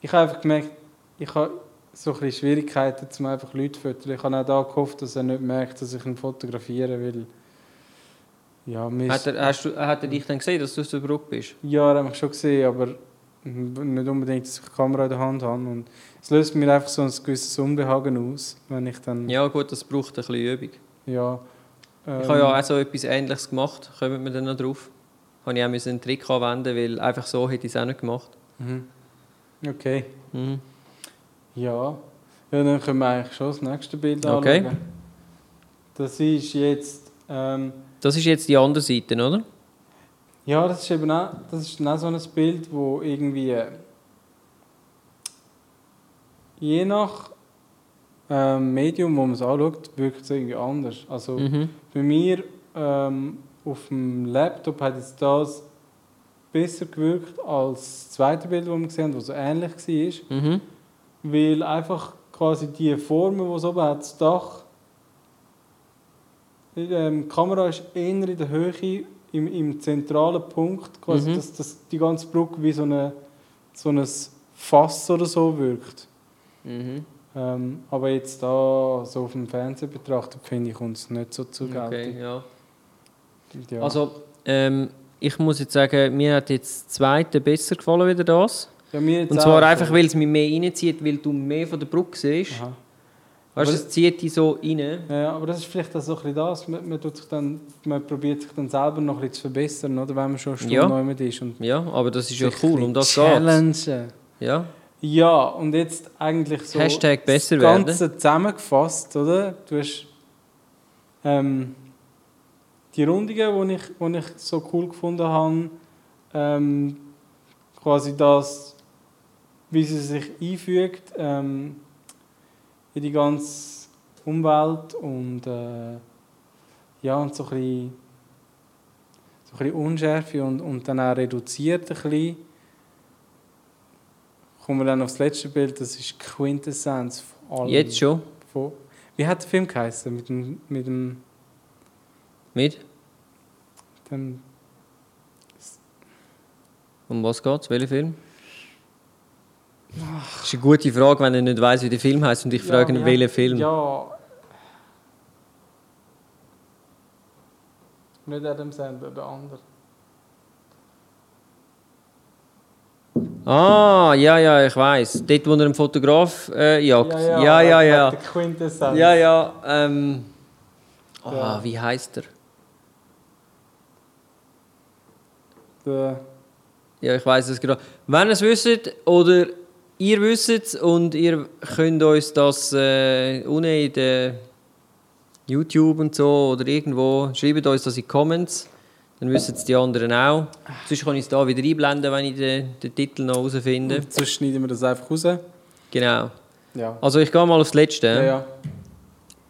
Ich habe einfach gemerkt, ich habe so ein bisschen Schwierigkeiten, um einfach Leute zu fotografieren. Ich habe auch da gehofft, dass er nicht merkt, dass ich ihn fotografiere, weil... Ja, Hat er, hast du, hat er dich dann gesehen, dass du auf der Brücke bist? ja, er hat mich schon gesehen, aber nicht unbedingt, dass ich die Kamera in der Hand habe. Und es löst mir einfach so ein gewisses Unbehagen aus, wenn ich dann... Ja gut, das braucht ein bisschen Übung. ja Ich ähm, habe ja auch so etwas Ähnliches gemacht, kommen wir dann noch drauf. Habe ich auch einen Trick anwenden, weil einfach so hätte ich es auch nicht gemacht. mhm. Okay, Mhm. ja. Ja, dann können wir eigentlich schon das nächste Bild Okay. anschauen. Das ist jetzt... Ähm, Das ist jetzt die andere Seite, oder? Ja, das ist eben auch, das ist auch so ein Bild, wo irgendwie je nach ähm, Medium, wo man es anschaut, wirkt es irgendwie anders. Also Mhm. bei mir ähm, auf dem Laptop hat jetzt das besser gewirkt als das zweite Bild, das wir gesehen haben, das so ähnlich war. Mhm. Weil einfach quasi die Formen, die es oben hat, das Dach, ähm, die Kamera ist eher in der Höhe, im, im zentralen Punkt, quasi, Mhm. dass, dass die ganze Brücke wie so, eine, so ein Fass oder so wirkt. Mhm. Ähm, aber jetzt da so auf dem Fernsehen betrachtet, finde ich, es nicht so zu Okay, ja. Ja. Also, ähm, ich muss jetzt sagen, mir hat jetzt das zweite besser gefallen wieder das. ja, Und zwar auch einfach, weil es mich mehr reinzieht, weil du mehr von der Brücke siehst. Aha. Weißt du, es zieht dich so rein. Ja, aber das ist vielleicht auch so ein bisschen das. Man, man, tut sich dann, man probiert sich dann selber noch ein bisschen zu verbessern, oder? wenn man schon eine Stunde Ja. neu mit ist. Und Ja, aber das ist ja cool, ein um das geht's. challengen. Ja. Ja, und jetzt eigentlich so Hashtag besser das werden. Ganze zusammengefasst, oder? Du hast ähm, die Rundungen, die ich, die ich so cool gefunden habe, ähm, quasi das, wie sie sich einfügt ähm, in die ganze Umwelt und äh, ja, und so ein bisschen, so ein bisschen Unschärfe und, und dann auch reduziert ein bisschen. Kommen wir dann aufs letzte Bild, das ist die Quintessenz von allem. Jetzt schon. Von, wie hat der Film geheißen? Mit dem, mit dem, Mit? dem Um was geht's? Welcher Film? Das ist eine gute Frage, wenn er nicht weiß, wie der Film heißt und ich frage ihn, wie welchen Film. Ja. Nicht Adam Sandler, der andere. Ah, ja, ja, ich weiß. Dort, wo er einen Fotograf äh, jagt. Ja, ja, ja. Ja, Quintessenz. ja. ja ähm. Ah, Ja. wie heißt er? Der, Ja, ich weiß es gerade. Wenn ihr es wisst oder ihr wisst es und ihr könnt uns das äh, unten in der YouTube und so oder irgendwo, schreibt uns das in die Comments, dann wissen es die anderen auch. Sonst kann ich es da wieder einblenden, wenn ich den, den Titel noch herausfinde. und sonst schneiden wir das einfach raus. Genau. Ja. Also ich gehe mal aufs Letzte. Ja, ja.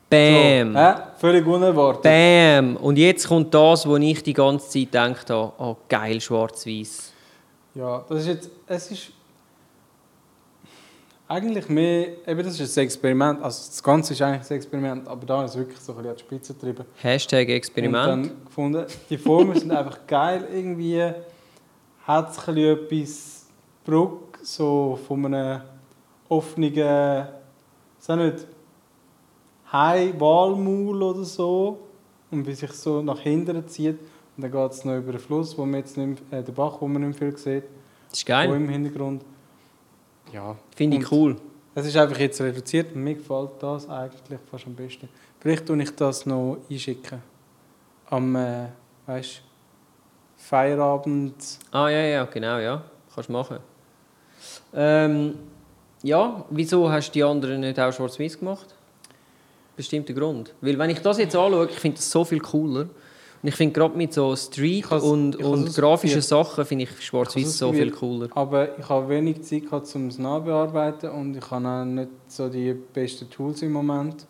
Bam! So, äh, völlig unerwartet. Bam! Und jetzt kommt das, wo ich die ganze Zeit gedacht habe, oh geil, schwarz-weiß. Ja, das ist jetzt, es ist eigentlich mehr, eben das ist ein Experiment, also das Ganze ist eigentlich ein Experiment, aber da ist es wirklich so ein bisschen an die Spitze getrieben. Hashtag Und Experiment. dann gefunden, die Formen sind einfach geil, irgendwie hat es ein bisschen etwas Bruck, so von einem offenen, ist auch nicht, Hai-Walmaul oder so, und wie sich so nach hinten zieht. Und dann geht es noch über den Fluss, wo man jetzt nicht, äh, den Bach, wo man nicht mehr viel sieht, Das ist wo geil. im Hintergrund. Ja, Finde ich cool. es ist einfach jetzt reduziert und mir gefällt das eigentlich fast am besten. Vielleicht tue ich das noch einschicken. Am, äh, weißt Feierabend. Ah, ja, ja, genau, ja. Kannst du machen. Ähm, ja, wieso hast du die anderen nicht auch schwarz-weiß gemacht? Bestimmter Grund. Weil wenn ich das jetzt anschaue, ich finde das so viel cooler. Und ich finde gerade mit so Street und, und grafischen. Sachen finde ich schwarz-weiß so viel cooler. Aber ich habe wenig Zeit gehabt, um es nachbearbeiten und ich habe auch nicht so die besten Tools im Moment.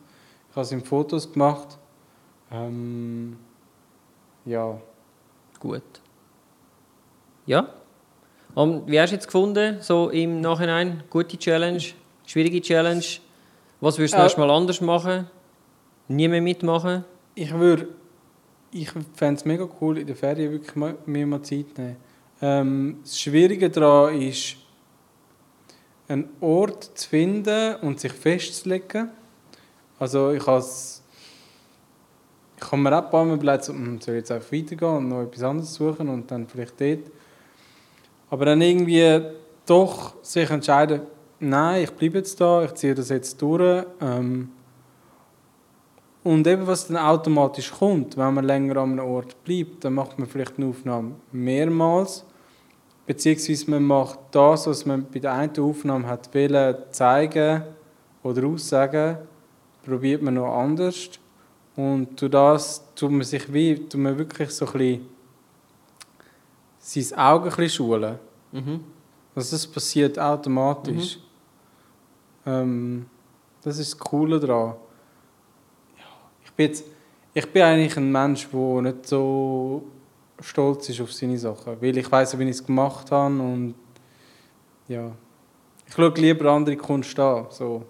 Ich habe es in Fotos gemacht. Ähm, ja, Gut. Ja? Und wie hast du jetzt gefunden, so im Nachhinein? Gute Challenge? Schwierige Challenge? Was würdest du Äh, nächstes Mal anders machen? Nie mehr mitmachen? Ich würde, ich fände es mega cool, in der Ferien wirklich mal, mir mal Zeit nehmen. Ähm, das Schwierige daran ist, einen Ort zu finden und sich festzulegen. Also ich habe ich habe mir auch ein paar Mal überlegt, so, hm, soll ich jetzt einfach weitergehen und noch etwas anderes suchen und dann vielleicht dort. Aber dann irgendwie doch sich entscheiden, nein, ich bleibe jetzt da, ich ziehe das jetzt durch. Ähm, und eben, was dann automatisch kommt, wenn man länger an einem Ort bleibt, dann macht man vielleicht eine Aufnahme mehrmals. Beziehungsweise man macht das, was man bei der einen Aufnahme hat wollen, zeigen oder aussagen, probiert man noch anders. Und durch das tut man sich wie, tut man wirklich so ein bisschen sein Auge ein bisschen schulen. Mhm. Also das passiert automatisch. Ähm, das ist das Coole daran. Bin jetzt, ich bin eigentlich ein Mensch, der nicht so stolz ist auf seine Sachen. Weil ich weiß, wie ich es gemacht habe und ja. Ich schaue lieber andere Kunst an. So,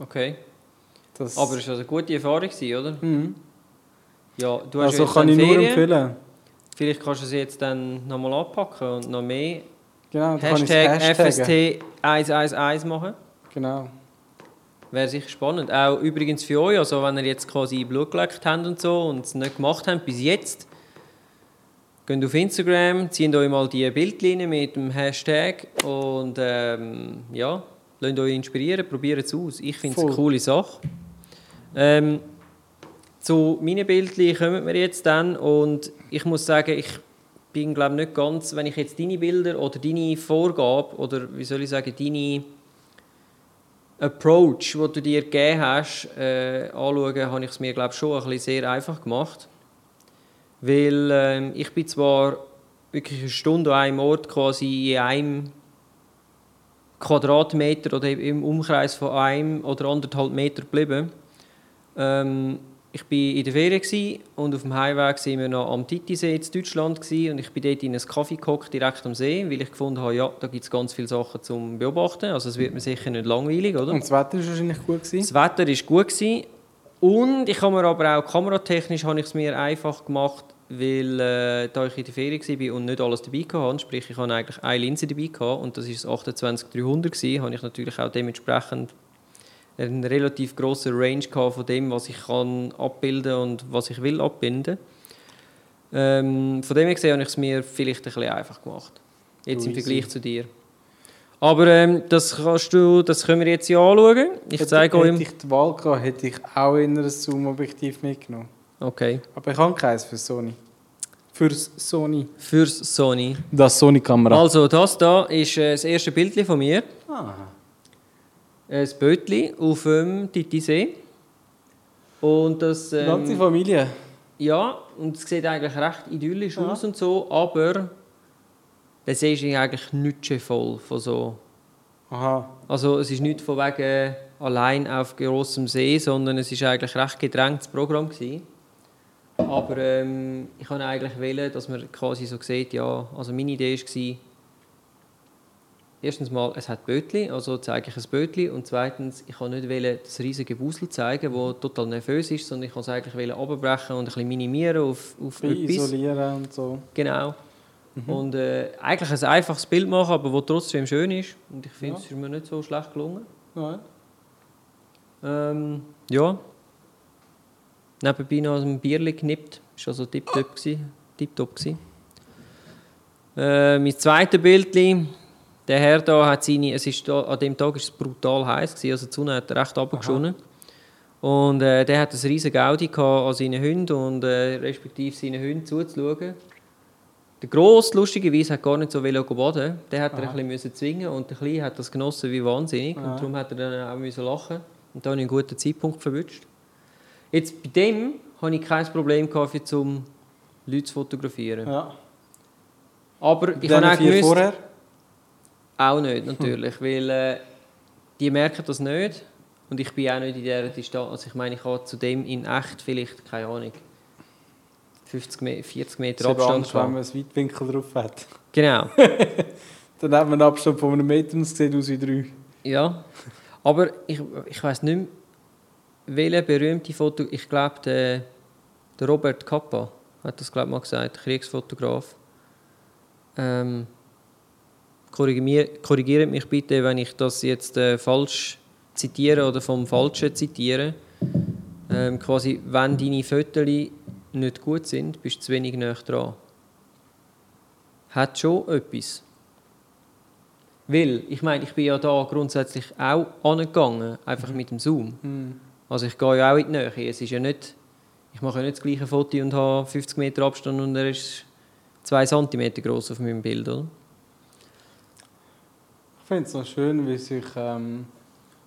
Okay. das, Aber es war eine gute Erfahrung, oder? Mhm. Ja, du hast Also kann ich nur Ferien. empfehlen. Vielleicht kannst du es jetzt dann nochmal anpacken und noch mehr Genau, Hashtag es hashtaggen. FST111 machen. Genau. Wäre sicher spannend. Auch übrigens für euch, also wenn ihr jetzt quasi Blut geleckt habt und so und es nicht gemacht habt bis jetzt, geht auf Instagram, zieht euch mal die Bildlinie mit dem Hashtag und ähm, ja, lasst euch inspirieren, probiert es aus. Ich finde es eine coole Sache. Ähm, zu meinen Bildchen kommen wir jetzt dann und ich muss sagen, ich bin glaube nicht ganz, wenn ich jetzt deine Bilder oder deine Vorgabe oder wie soll ich sagen, deine Approach, den du dir gegeben hast, äh, anschauen, habe ich es mir glaube schon ein bisschen sehr einfach gemacht. Weil ähm, ich bin zwar wirklich eine Stunde an einem Ort quasi in einem Quadratmeter oder im Umkreis von einem oder anderthalb Meter geblieben. Ähm, ich war in der Ferien und auf dem Heimweg waren wir noch am Titisee in Deutschland und ich bin dort in ein Kaffee gehockt, direkt am See, weil ich gefunden habe, ja, da gibt es ganz viele Sachen zum Beobachten. Also es wird mir sicher nicht langweilig, oder? Und das Wetter war wahrscheinlich gut. Gewesen. Das Wetter war gut. Gewesen. Und ich habe mir aber auch kameratechnisch habe ich es mir einfach gemacht, weil äh, da ich in der Ferien war und nicht alles dabei hatte, sprich ich hatte eigentlich eine Linse dabei gehabt, und das war das 28300 gewesen, habe ich natürlich auch dementsprechend einen relativ grossen Range gehabt von dem, was ich kann abbilden und was ich will abbilden. Ähm, von dem her gesehen habe ich es mir vielleicht ein bisschen einfach gemacht. Jetzt im. Vergleich zu dir. Aber ähm, das kannst du, das können wir jetzt ja anschauen. Ich Hätte- zeige euch. Hätte ich die Wahl gehabt, hätte ich auch in ein Zoom-Objektiv mitgenommen. Okay. Aber ich habe keins für Sony. Fürs Sony. Fürs Sony. Das Sony-Kamera. Also, das da ist äh, das erste Bildchen von mir. Ah. Ein Bötli auf dem Titisee. Und das. Die ganze Ähm, Familie. ja, und es sieht eigentlich recht idyllisch Ja. aus und so, aber der See ist eigentlich nicht voll von so. Aha. Also, es ist nicht von wegen allein auf grossem See, sondern es ist eigentlich recht gedrängtes Programm gewesen. Aber ähm, ich wollte eigentlich wählen, dass man quasi so sieht, ja, also meine Idee war, erstens mal, es hat Bötli, also zeige ich ein Bötli und zweitens, ich wollte nicht das riesige Busel zeigen, das total nervös ist, sondern ich wollte es eigentlich wählen abbrechen und ein bisschen minimieren auf, auf etwas. Isolieren und so. Genau. Und äh, eigentlich ein einfaches Bild machen, aber das trotzdem schön ist. Und ich finde, Ja. es ist mir nicht so schlecht gelungen. Nein. Ähm, ja. Nebenbei noch ein Bierli geknippt. Das war also tipptopp. Tipptopp. Äh, mein zweites Bildli. Der Herr da hat seine, es ist da, an dem Tag war es brutal heiß, gewesen, also die Sonne hat recht runtergeschonnen. Und äh, der hat ein riesiges Gaudi gehabt an seinen Hunden und äh, respektive seinen Hunden zuzuschauen. Der Gross, lustigerweise, hat gar nicht so wollen gehen baden. Der hat er ein bisschen müssen zwingen und der Kleine hat das genossen wie wahnsinnig. Aha. Und darum hat er dann auch müssen lachen. Und da habe ich einen guten Zeitpunkt verwünscht. Jetzt bei dem hatte ich kein Problem gehabt, zum Leute zu fotografieren. Ja. Aber Ich habe auch gewusst, vorher. Auch nicht, natürlich, weil äh, die merken das nicht und ich bin auch nicht in dieser Distanz. Also ich meine, ich habe zu dem in echt vielleicht, keine Ahnung, 50, Me 40 Meter Abstand anders, wenn man einen Weitwinkel drauf hat. Genau, Dann hat man einen Abstand von einem Meter und es sieht aus wie drei. ja. Aber ich, ich weiß nicht mehr, welcher berühmte Foto, ich glaube, der, der Robert Kappa hat das, glaube ich, mal gesagt, Kriegsfotograf. Ähm, korrigiert mich bitte, wenn ich das jetzt äh, falsch zitiere oder vom Falschen zitiere. Ähm, quasi, wenn deine Fotos nicht gut sind, bist du zu wenig näher dran. Hat schon etwas. Weil, ich meine, ich bin ja da grundsätzlich auch angegangen, einfach mit dem Zoom. Hm. Also ich gehe ja auch in die Nähe. Es ist ja nicht, ich mache ja nicht das gleiche Foto und habe 50 Meter Abstand und er ist 2 cm groß auf meinem Bild, oder? Ich finde es noch schön, wie sich ähm,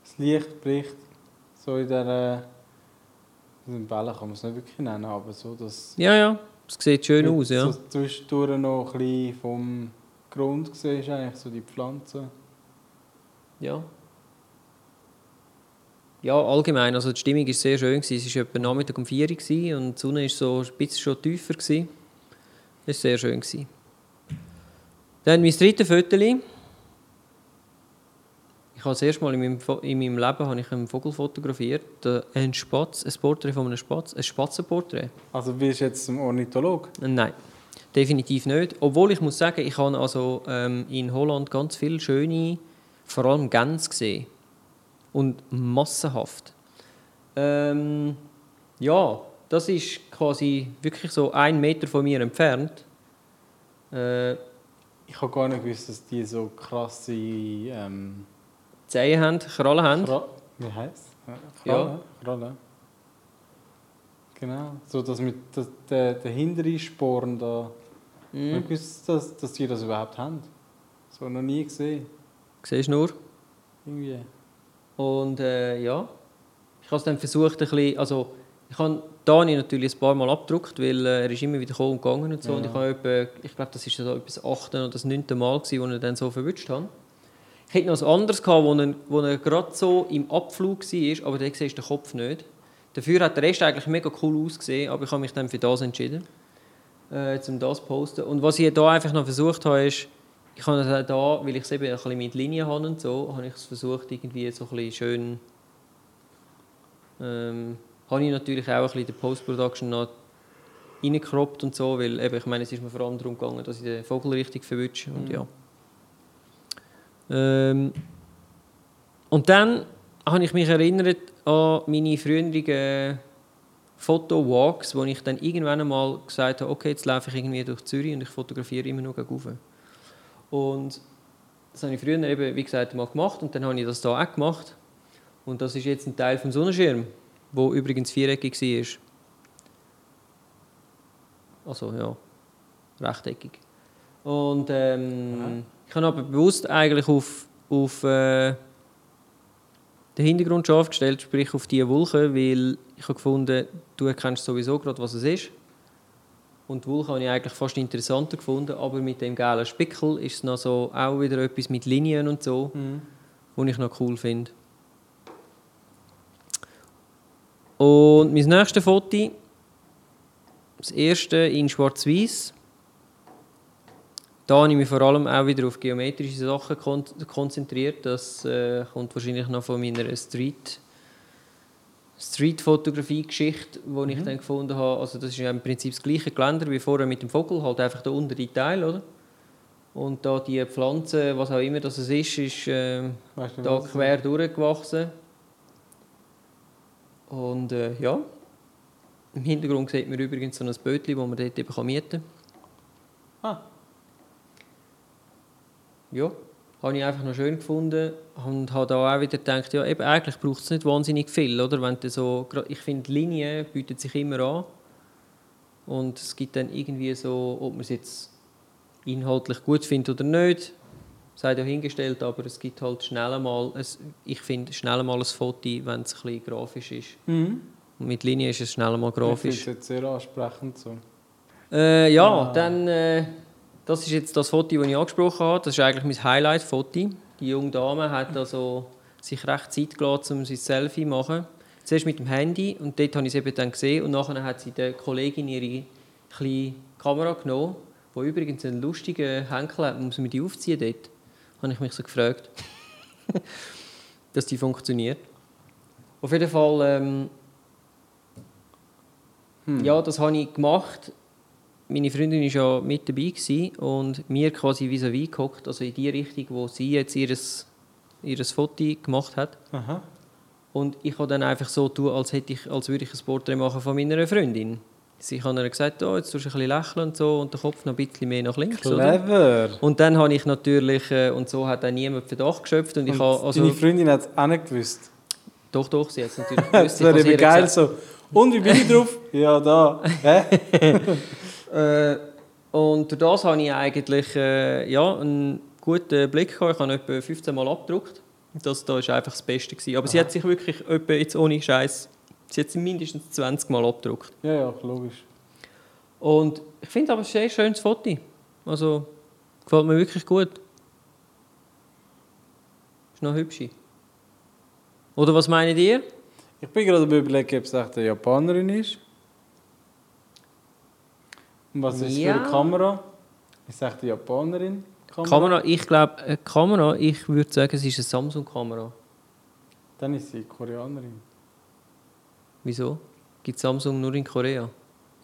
das Licht bricht. So in der. In den Bällen kann man es nicht wirklich nennen, aber so, dass. Ja, ja, es sieht schön aus, ja. So zwischendurch noch ein bisschen vom Grund siehst, eigentlich so die Pflanzen. Ja. Ja, allgemein, also die Stimmung war sehr schön. gewesen. Es war etwa Nachmittag um 4 Uhr und die Sonne war so ein bisschen schon tiefer. gewesen. Das war sehr schön. gewesen. Dann mein drittes Foto. Ich habe das erste Mal in meinem, in meinem Leben habe ich einen Vogel fotografiert. Äh, Ein Spatz, ein Porträt von einem Spatz, ein Spatzenporträt. Also bist du jetzt ein Ornithologe? Äh, Nein, definitiv nicht. Obwohl ich muss sagen, ich habe also ähm, in Holland ganz viele schöne, vor allem Gänse gesehen. Und massenhaft. Ähm, ja, das ist quasi wirklich so ein Meter von mir entfernt. Äh, Ich habe gar nicht gewusst, dass die so krasse... Ähm, Zehen haben, Krallen haben. Kra wie heisst es? Ja. Kralle. Genau. So, dass mit das, der, der hintere Sporen da... Ich Mhm. habe gewusst, dass, dass die das überhaupt haben. So noch nie gesehen. Siehst du nur? Irgendwie. Und äh, ja, ich habe es dann versucht, ein bisschen, also ich habe Dani natürlich ein paar Mal abgedruckt, weil äh, er ist immer wieder gekommen und gegangen und so. Ja. Und ich habe etwa, ich glaube, das ist so etwas 8. oder das 9. Mal gewesen, wo er dann so verwünscht hat. Ich hätte noch ein anderes gehabt, wo er, wo er gerade so im Abflug war, aber der siehst den Kopf nicht. Dafür hat der Rest eigentlich mega cool ausgesehen, aber ich habe mich dann für das entschieden, äh, um das zu posten. Und was ich da einfach noch versucht habe, ist, ich habe es da, weil ich es eben ein bisschen mit Linien habe und so, habe ich es versucht, irgendwie so ein bisschen schön... Ähm, habe ich natürlich auch ein bisschen in der Post-Production noch reingekroppt und so, weil eben, ich meine, es ist mir vor allem darum gegangen, dass ich den Vogel richtig verwünsche und ja. Ähm, und dann habe ich mich erinnert an meine früheren Fotowalks, wo ich dann irgendwann einmal gesagt habe, okay, jetzt laufe ich irgendwie durch Zürich und ich fotografiere immer noch gegen rauf. Und das habe ich früher eben, wie gesagt, mal gemacht und dann habe ich das da auch gemacht. Und das ist jetzt ein Teil vom Sonnenschirm, wo übrigens viereckig war. Also ja, rechteckig. Und ähm, ich habe aber bewusst eigentlich auf, auf äh, den Hintergrund scharf gestellt, sprich auf die Wolke, weil ich habe gefunden, du erkennst sowieso gerade, was es ist. Und die Wolke habe ich eigentlich fast interessanter gefunden, aber mit dem gelben Spickel ist es noch so auch wieder etwas mit Linien und so, Mhm. was ich noch cool finde. Und mein nächstes Foto, das erste in Schwarz-Weiß. Da habe ich mich vor allem auch wieder auf geometrische Sachen kon konzentriert. Das äh, kommt wahrscheinlich noch von meiner Street Street-Fotografie-Geschichte, die ich dann gefunden habe. Also das ist ja im Prinzip das gleiche Geländer wie vorher mit dem Vogel, halt einfach der untere Teil, oder? Und da die Pflanze, was auch immer das ist, ist äh, Weißt du, da quer durchgewachsen. Und äh, ja, im Hintergrund sieht man übrigens so ein Bötchen, das man dort eben mieten kann. Ah, Ja, habe ich einfach noch schön gefunden und habe da auch wieder gedacht, ja, eben, eigentlich braucht es nicht wahnsinnig viel, oder? Wenn so, ich finde, die Linie bietet sich immer an und es gibt dann irgendwie so, ob man es jetzt inhaltlich gut findet oder nicht, sei dahingestellt, aber es gibt halt schnell mal, ein, ich finde schnell mal ein Foto, wenn es ein bisschen grafisch ist. mhm. Und mit Linie ist es schnell mal Ich finde grafisch. es jetzt sehr ansprechend so. Äh, ja, Ah. dann, äh, das ist jetzt das Foto, das ich angesprochen habe. Das ist eigentlich mein Highlight-Foto. Die junge Dame hat also sich recht Zeit gelassen, um sein Selfie zu machen. Zuerst mit dem Handy und dort habe ich es eben dann gesehen und nachher hat sie der Kollegin ihre kleine Kamera genommen, wo übrigens einen lustigen Henkel hat, muss man die aufziehen dort? Habe ich mich so gefragt, dass die funktioniert. Auf jeden Fall ähm, ja, das habe ich gemacht. Meine Freundin war ja mit dabei gewesen und mir quasi vis-à-vis gehockt, also in die Richtung, wo sie jetzt ihres, ihres Foto gemacht hat. Aha. Und ich habe dann einfach so tun, als, hätte ich, als würde ich ein Porträt machen von meiner Freundin. Sie hat dann gesagt, oh, jetzt tust du ein bisschen lächeln und so und den Kopf noch ein bisschen mehr nach links. Oder? Clever. Und dann habe ich natürlich, äh, und so hat dann niemand Verdacht geschöpft. Und ich Und habe, also, Deine Freundin hat es auch nicht gewusst. doch, doch, sie hat es natürlich gewusst. Das Ich wäre ihr geil gesagt- so. Und wie bin ich drauf? ja, da. Hä? Äh, und durch das habe ich eigentlich äh, ja, einen guten Blick gehabt. Ich habe etwa 15 Mal abgedruckt. Das da war einfach das Beste. Gewesen. Aber sie hat sich wirklich etwa jetzt ohne Scheiß, sie hat sie mindestens 20 Mal abgedruckt. Ja, ja, logisch. Und ich finde aber es ist ein sehr schönes Foto. Also, gefällt mir wirklich gut. Ist noch hübsch. Oder was meint ihr? Ich bin gerade am überlegen, ob es echt eine Japanerin ist. Und was ist es für Ja. eine Kamera? Ist es echt eine Japanerin? Kamera, ich glaube, eine Kamera, ich würde sagen, es ist eine Samsung-Kamera. Dann ist sie Koreanerin. Wieso? Gibt Samsung nur in Korea?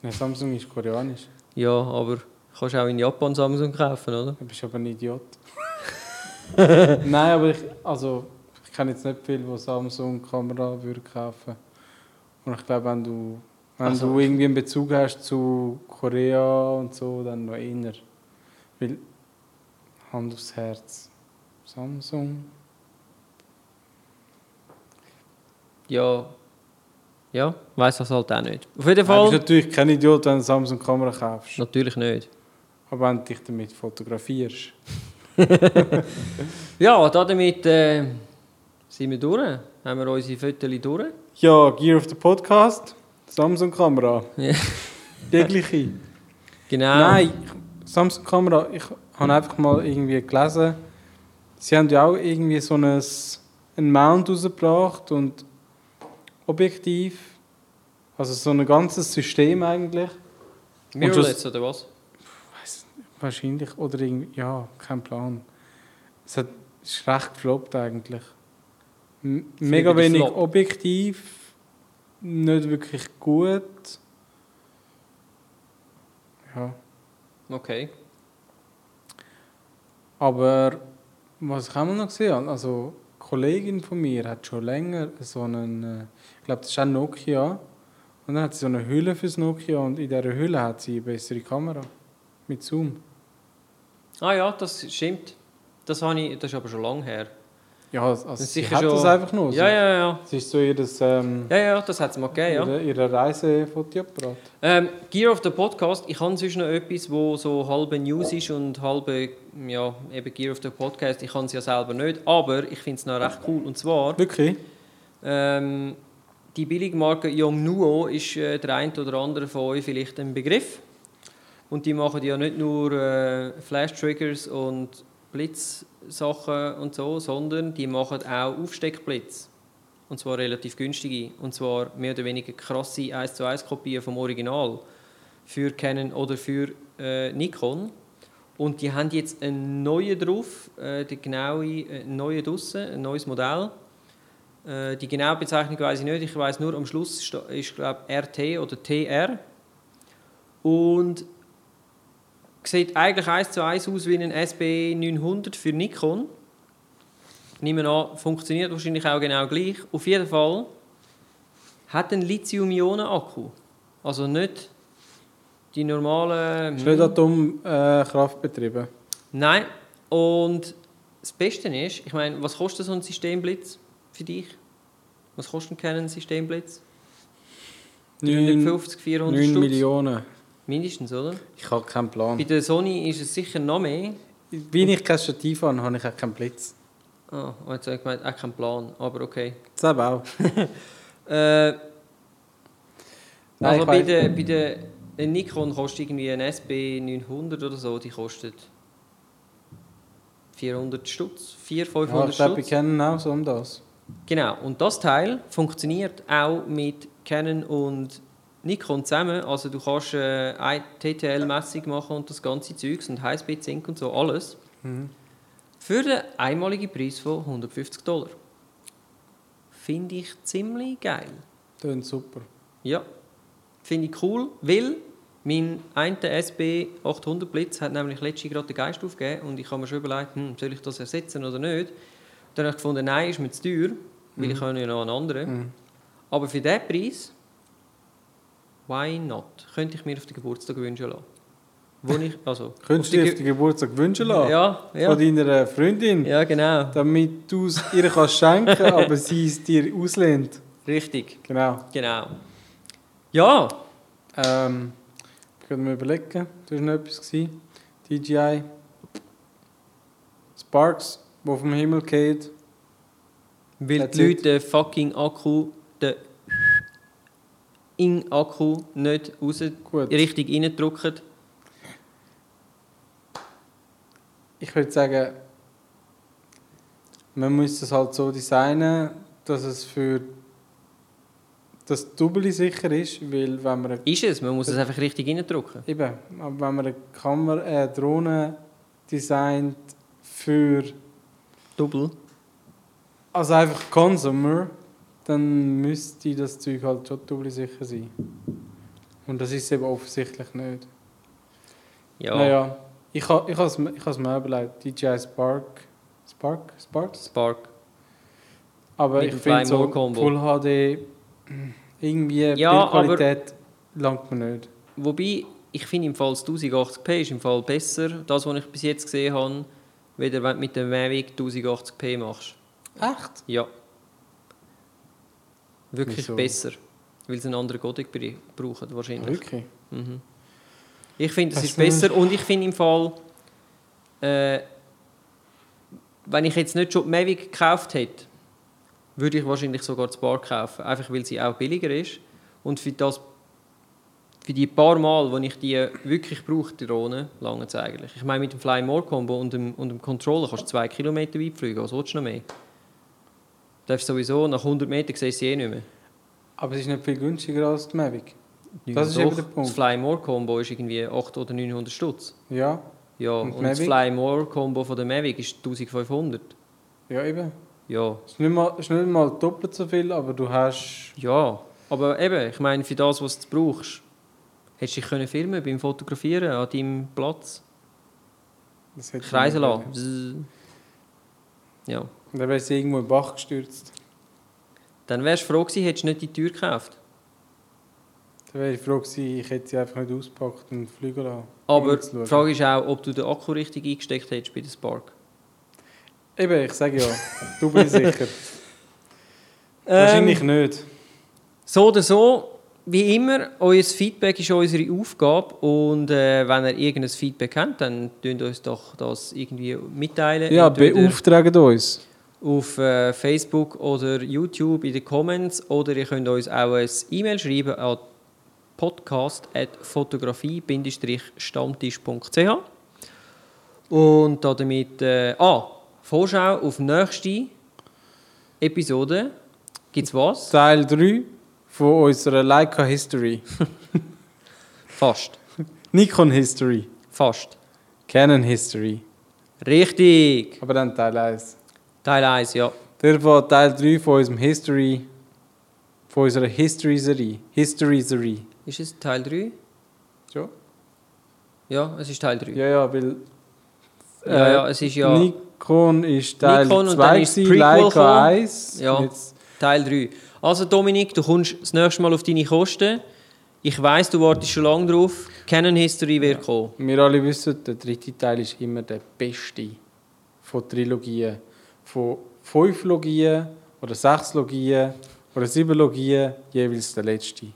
Nein, Samsung ist koreanisch. Ja, aber kannst auch in Japan Samsung kaufen, oder? Du bist aber ein Idiot. Nein, aber ich, also, ich kenne jetzt nicht viel, die Samsung-Kamera würde kaufen. Und ich glaube, wenn du, wenn Also- du irgendwie einen Bezug hast zu Korea und so, dann noch eher. Weil, Hand aufs Herz. Samsung. Ja. Ja, weiß das halt auch nicht. Auf jeden Du bist Fall. natürlich kein Idiot, wenn du eine Samsung-Kamera kaufst. Natürlich nicht. Aber wenn du dich damit fotografierst. Ja, damit äh, sind wir durch. Haben wir unsere Fotos durch. Ja, Gear of the Podcast. Samsung-Kamera. Ja. Jegliche. Genau. Nein, Samsung-Kamera, ich habe einfach mal irgendwie gelesen, sie haben ja auch irgendwie so ein, ein Mount rausgebracht und Objektiv, also so ein ganzes System eigentlich, Mirrorless oder was? wahrscheinlich, oder irgendwie, ja, kein Plan. Es hat, ist recht gefloppt eigentlich. M mega die wenig. Objektiv, nicht wirklich gut. Ja. Okay. Aber was ich auch noch gesehen habe, also eine Kollegin von mir hat schon länger so einen, äh, ich glaube, das ist auch Nokia. Und dann hat sie so eine Hülle fürs Nokia und in dieser Hülle hat sie eine bessere Kamera. Mit Zoom. Ah ja, das stimmt. Das, habe ich, das ist aber schon lange her. Ja, also Das sie hat schon- das einfach nur. Ja, ja, ja. Es ist so ihr, ähm, Ja, ja, das hat es mal gegeben, ja. ihre, ihre Reisefotoapparat. Ähm, Gear of the Podcast, ich habe sonst noch etwas, wo so halbe News ist und halbe, ja, eben Gear of the Podcast. Ich kann es ja selber nicht, aber ich finde es noch recht cool. Und zwar, Wirklich? ähm, die Billigmarke Yongnuo ist äh, der eine oder andere von euch vielleicht ein Begriff. Und die machen ja nicht nur äh, Flash-Triggers und Blitzsachen und so, sondern die machen auch Aufsteckblitz. Und zwar relativ günstige. Und zwar mehr oder weniger krasse 1 zu 1 Kopien vom Original. Für Canon oder für äh, Nikon. Und die haben jetzt einen neuen drauf, äh, die genaue, äh, neuen draussen, ein neues Modell. Äh, die genaue Bezeichnung weiß ich nicht. Ich weiß nur, am Schluss ist glaube RT oder TR. Und sieht eigentlich 1 zu 1 aus wie ein SB 900 für Nikon. Ich nehme an, funktioniert wahrscheinlich auch genau gleich. Auf jeden Fall hat einen Lithium-Ionen-Akku. Also nicht die normalen... Ist nicht Atomkraft betrieben. Nein. Und das Beste ist, ich meine, was kostet so ein Systemblitz für dich? Was kostet ein Canon Systemblitz? 350, 400 9 Stutz? Millionen. Mindestens, oder? Ich habe keinen Plan. Bei der Sony ist es sicher noch mehr. Wie ich kein Stativ habe, habe ich auch keinen Blitz. Ah, oh, jetzt habe ich gemeint, auch kein Plan, aber okay. Das eben auch. Äh, Nein, also bei der, bei der Nikon kostet irgendwie ein SB 900 oder so, die kostet 400 Stutz, 400, Ja, 500 ich glaube, kennen auch so um das. Genau, und das Teil funktioniert auch mit Canon und Nikon zusammen. Also du kannst äh, TTL-Messung machen und das ganze Zeugs und Highspeed Sync und so alles. Mhm. Für den einmaligen Preis von 150 Dollar. Finde ich ziemlich geil. Tönt super. Ja, finde ich cool, weil mein einer SB 800 Blitz hat nämlich letztens gerade den Geist aufgegeben und ich habe mir schon überlegt, hm, soll ich das ersetzen oder nicht. Dann habe ich gefunden, nein, ist mir zu teuer, weil ich habe ja noch einen anderen. Mhm. Aber für diesen Preis, why not? Könnte ich mir auf den Geburtstag wünschen lassen. Wo ich, also, Könntest du die dir auf den Geburtstag wünschen lassen? Ja, ja. Von deiner Freundin? Ja, genau. Damit du es ihr kannst schenken aber sie es dir auslehnt. Richtig, Genau. genau. Ja, Ähm, ich könnte mir überlegen, du hast noch etwas. DJI. Sparks, wo vom Himmel geht. weil That's die it. Leute den fucking Akku, den in Akku nicht raus Gut. richtig reindrücken. Ich würde sagen, man muss es halt so designen, dass es für das Double sicher ist, weil wenn man Ist es, man muss es einfach richtig reindrücken. eben, aber wenn man eine Kamera, äh, Drohne designt für Double. also einfach Consumer, dann müsste das Zeug halt schon doppelt sicher sein. Und das ist eben offensichtlich nicht. Ja. Naja, ich habe ich has, ich has mir überlegt, DJI Spark, Spark, Sparks? Spark. Aber Mit ich finde so. Full HD, irgendwie Ja, Bildqualität langt mir nicht. Wobei, ich finde im Fall das 1080p ist im Fall besser, das, was ich bis jetzt gesehen habe, weder wenn du mit dem Mavic 1080p machst. Echt? Ja. Wirklich Wieso? besser. Weil sie einen anderen br- brauchen, wahrscheinlich. Wirklich? Mhm. Ich finde, es Das ist besser und ich finde im Fall, äh, wenn ich jetzt nicht schon die Mavic gekauft hätte, würde ich wahrscheinlich sogar die Spark kaufen. Einfach weil sie auch billiger ist. Und für, das, für die paar Mal, wo ich die wirklich brauche, die Drohne, lange es eigentlich. Ich meine, mit dem Fly More Combo und dem, und dem Controller kannst du zwei Kilometer weit fliegen. Was willst du noch mehr? Du darfst sowieso, nach 100 Metern siehst sie eh nicht mehr. Aber es ist nicht viel günstiger als die Mavic. Ja, Das ist doch, eben der Punkt. Das Fly More Combo ist irgendwie 800 oder 900 Stutz. Ja, Ja, Und und, das? Fly More Combo von der Mavic ist 1500. ja eben. Ja, Es ist nicht mal, ist nicht mal doppelt so viel, aber du hast... ja. Aber eben, ich meine, für das, was du brauchst, hättest du dich können filmen beim Fotografieren an deinem Platz. Das hätte Kreisen lassen. Ja. Und dann wäre sie irgendwo im Bach gestürzt. Dann wärst du froh gewesen, hättest du nicht die Tür gekauft. Dann wäre ich froh gewesen, ich hätte sie einfach nicht ausgepackt und fliegen lassen. Aber Um die. Frage ist auch, ob du den Akku richtig eingesteckt hättest bei der Spark. Eben, ich sage ja, du bist sicher. Ähm, Wahrscheinlich nicht. So oder so, wie immer, euer Feedback ist unsere Aufgabe und äh, wenn ihr irgendein Feedback habt, dann könnt uns doch das irgendwie mitteilen. Ja, Entweder beauftragt uns. Auf äh, Facebook oder YouTube in den Comments oder ihr könnt uns auch ein E-Mail schreiben an podcast.fotografie-stammtisch.ch und damit äh, ah, Vorschau auf die nächste Episode. Gibt's was? Teil 3 von unserer Leica History. Fast. Nikon History. Fast. Canon History. Richtig. Aber dann Teil 1. Teil 1, ja. Der war Teil 3 von unserem History. Von unserer History-Serie. History-Serie. Ist es Teil 3? Ja? Ja, es ist Teil 3. Ja, ja, weil. Ja, äh, ja, es ist ja Nikon ist Teil Nikon und 2, dann ist das gewesen, Leica gekommen. 1. Ja. Jetzt, Teil 3. Also Dominik, du kommst das nächste Mal auf deine Kosten. Ich weiss, du wartest schon lange drauf. Canon History wird kommen. wir alle wissen, der dritte Teil ist immer der beste von Trilogien. Von fünf Logien oder sechs Logien oder sieben Logien jeweils der letzte.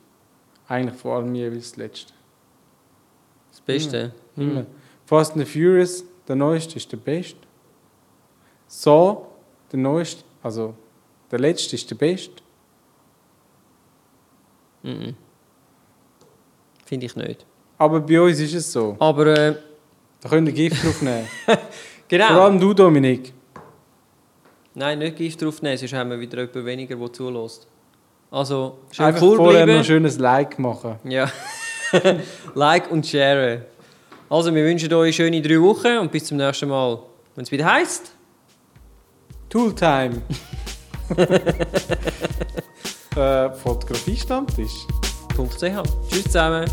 Eigentlich vor allem jeweils der letzte. Das Beste. Immer. Hm. Fast and the Furious, der neueste, ist der beste. So, der neueste, also der letzte ist der beste. Mhm. Finde ich nicht. Aber bei uns ist es so. Aber äh, Da könnt ihr Gift draufnehmen. genau. Vor allem du, Dominik. Nein, nicht Gift draufnehmen, sonst haben wir wieder jemand weniger, der zulässt. Also, schön Einfach cool vorher noch bleiben. ein schönes Like machen. Ja. like und share. Also, wir wünschen euch schöne drei Wochen und bis zum nächsten Mal. Wenn es wieder heisst. Tooltime. äh, Fotografie-Stammtisch. .ch. Tschüss zusammen.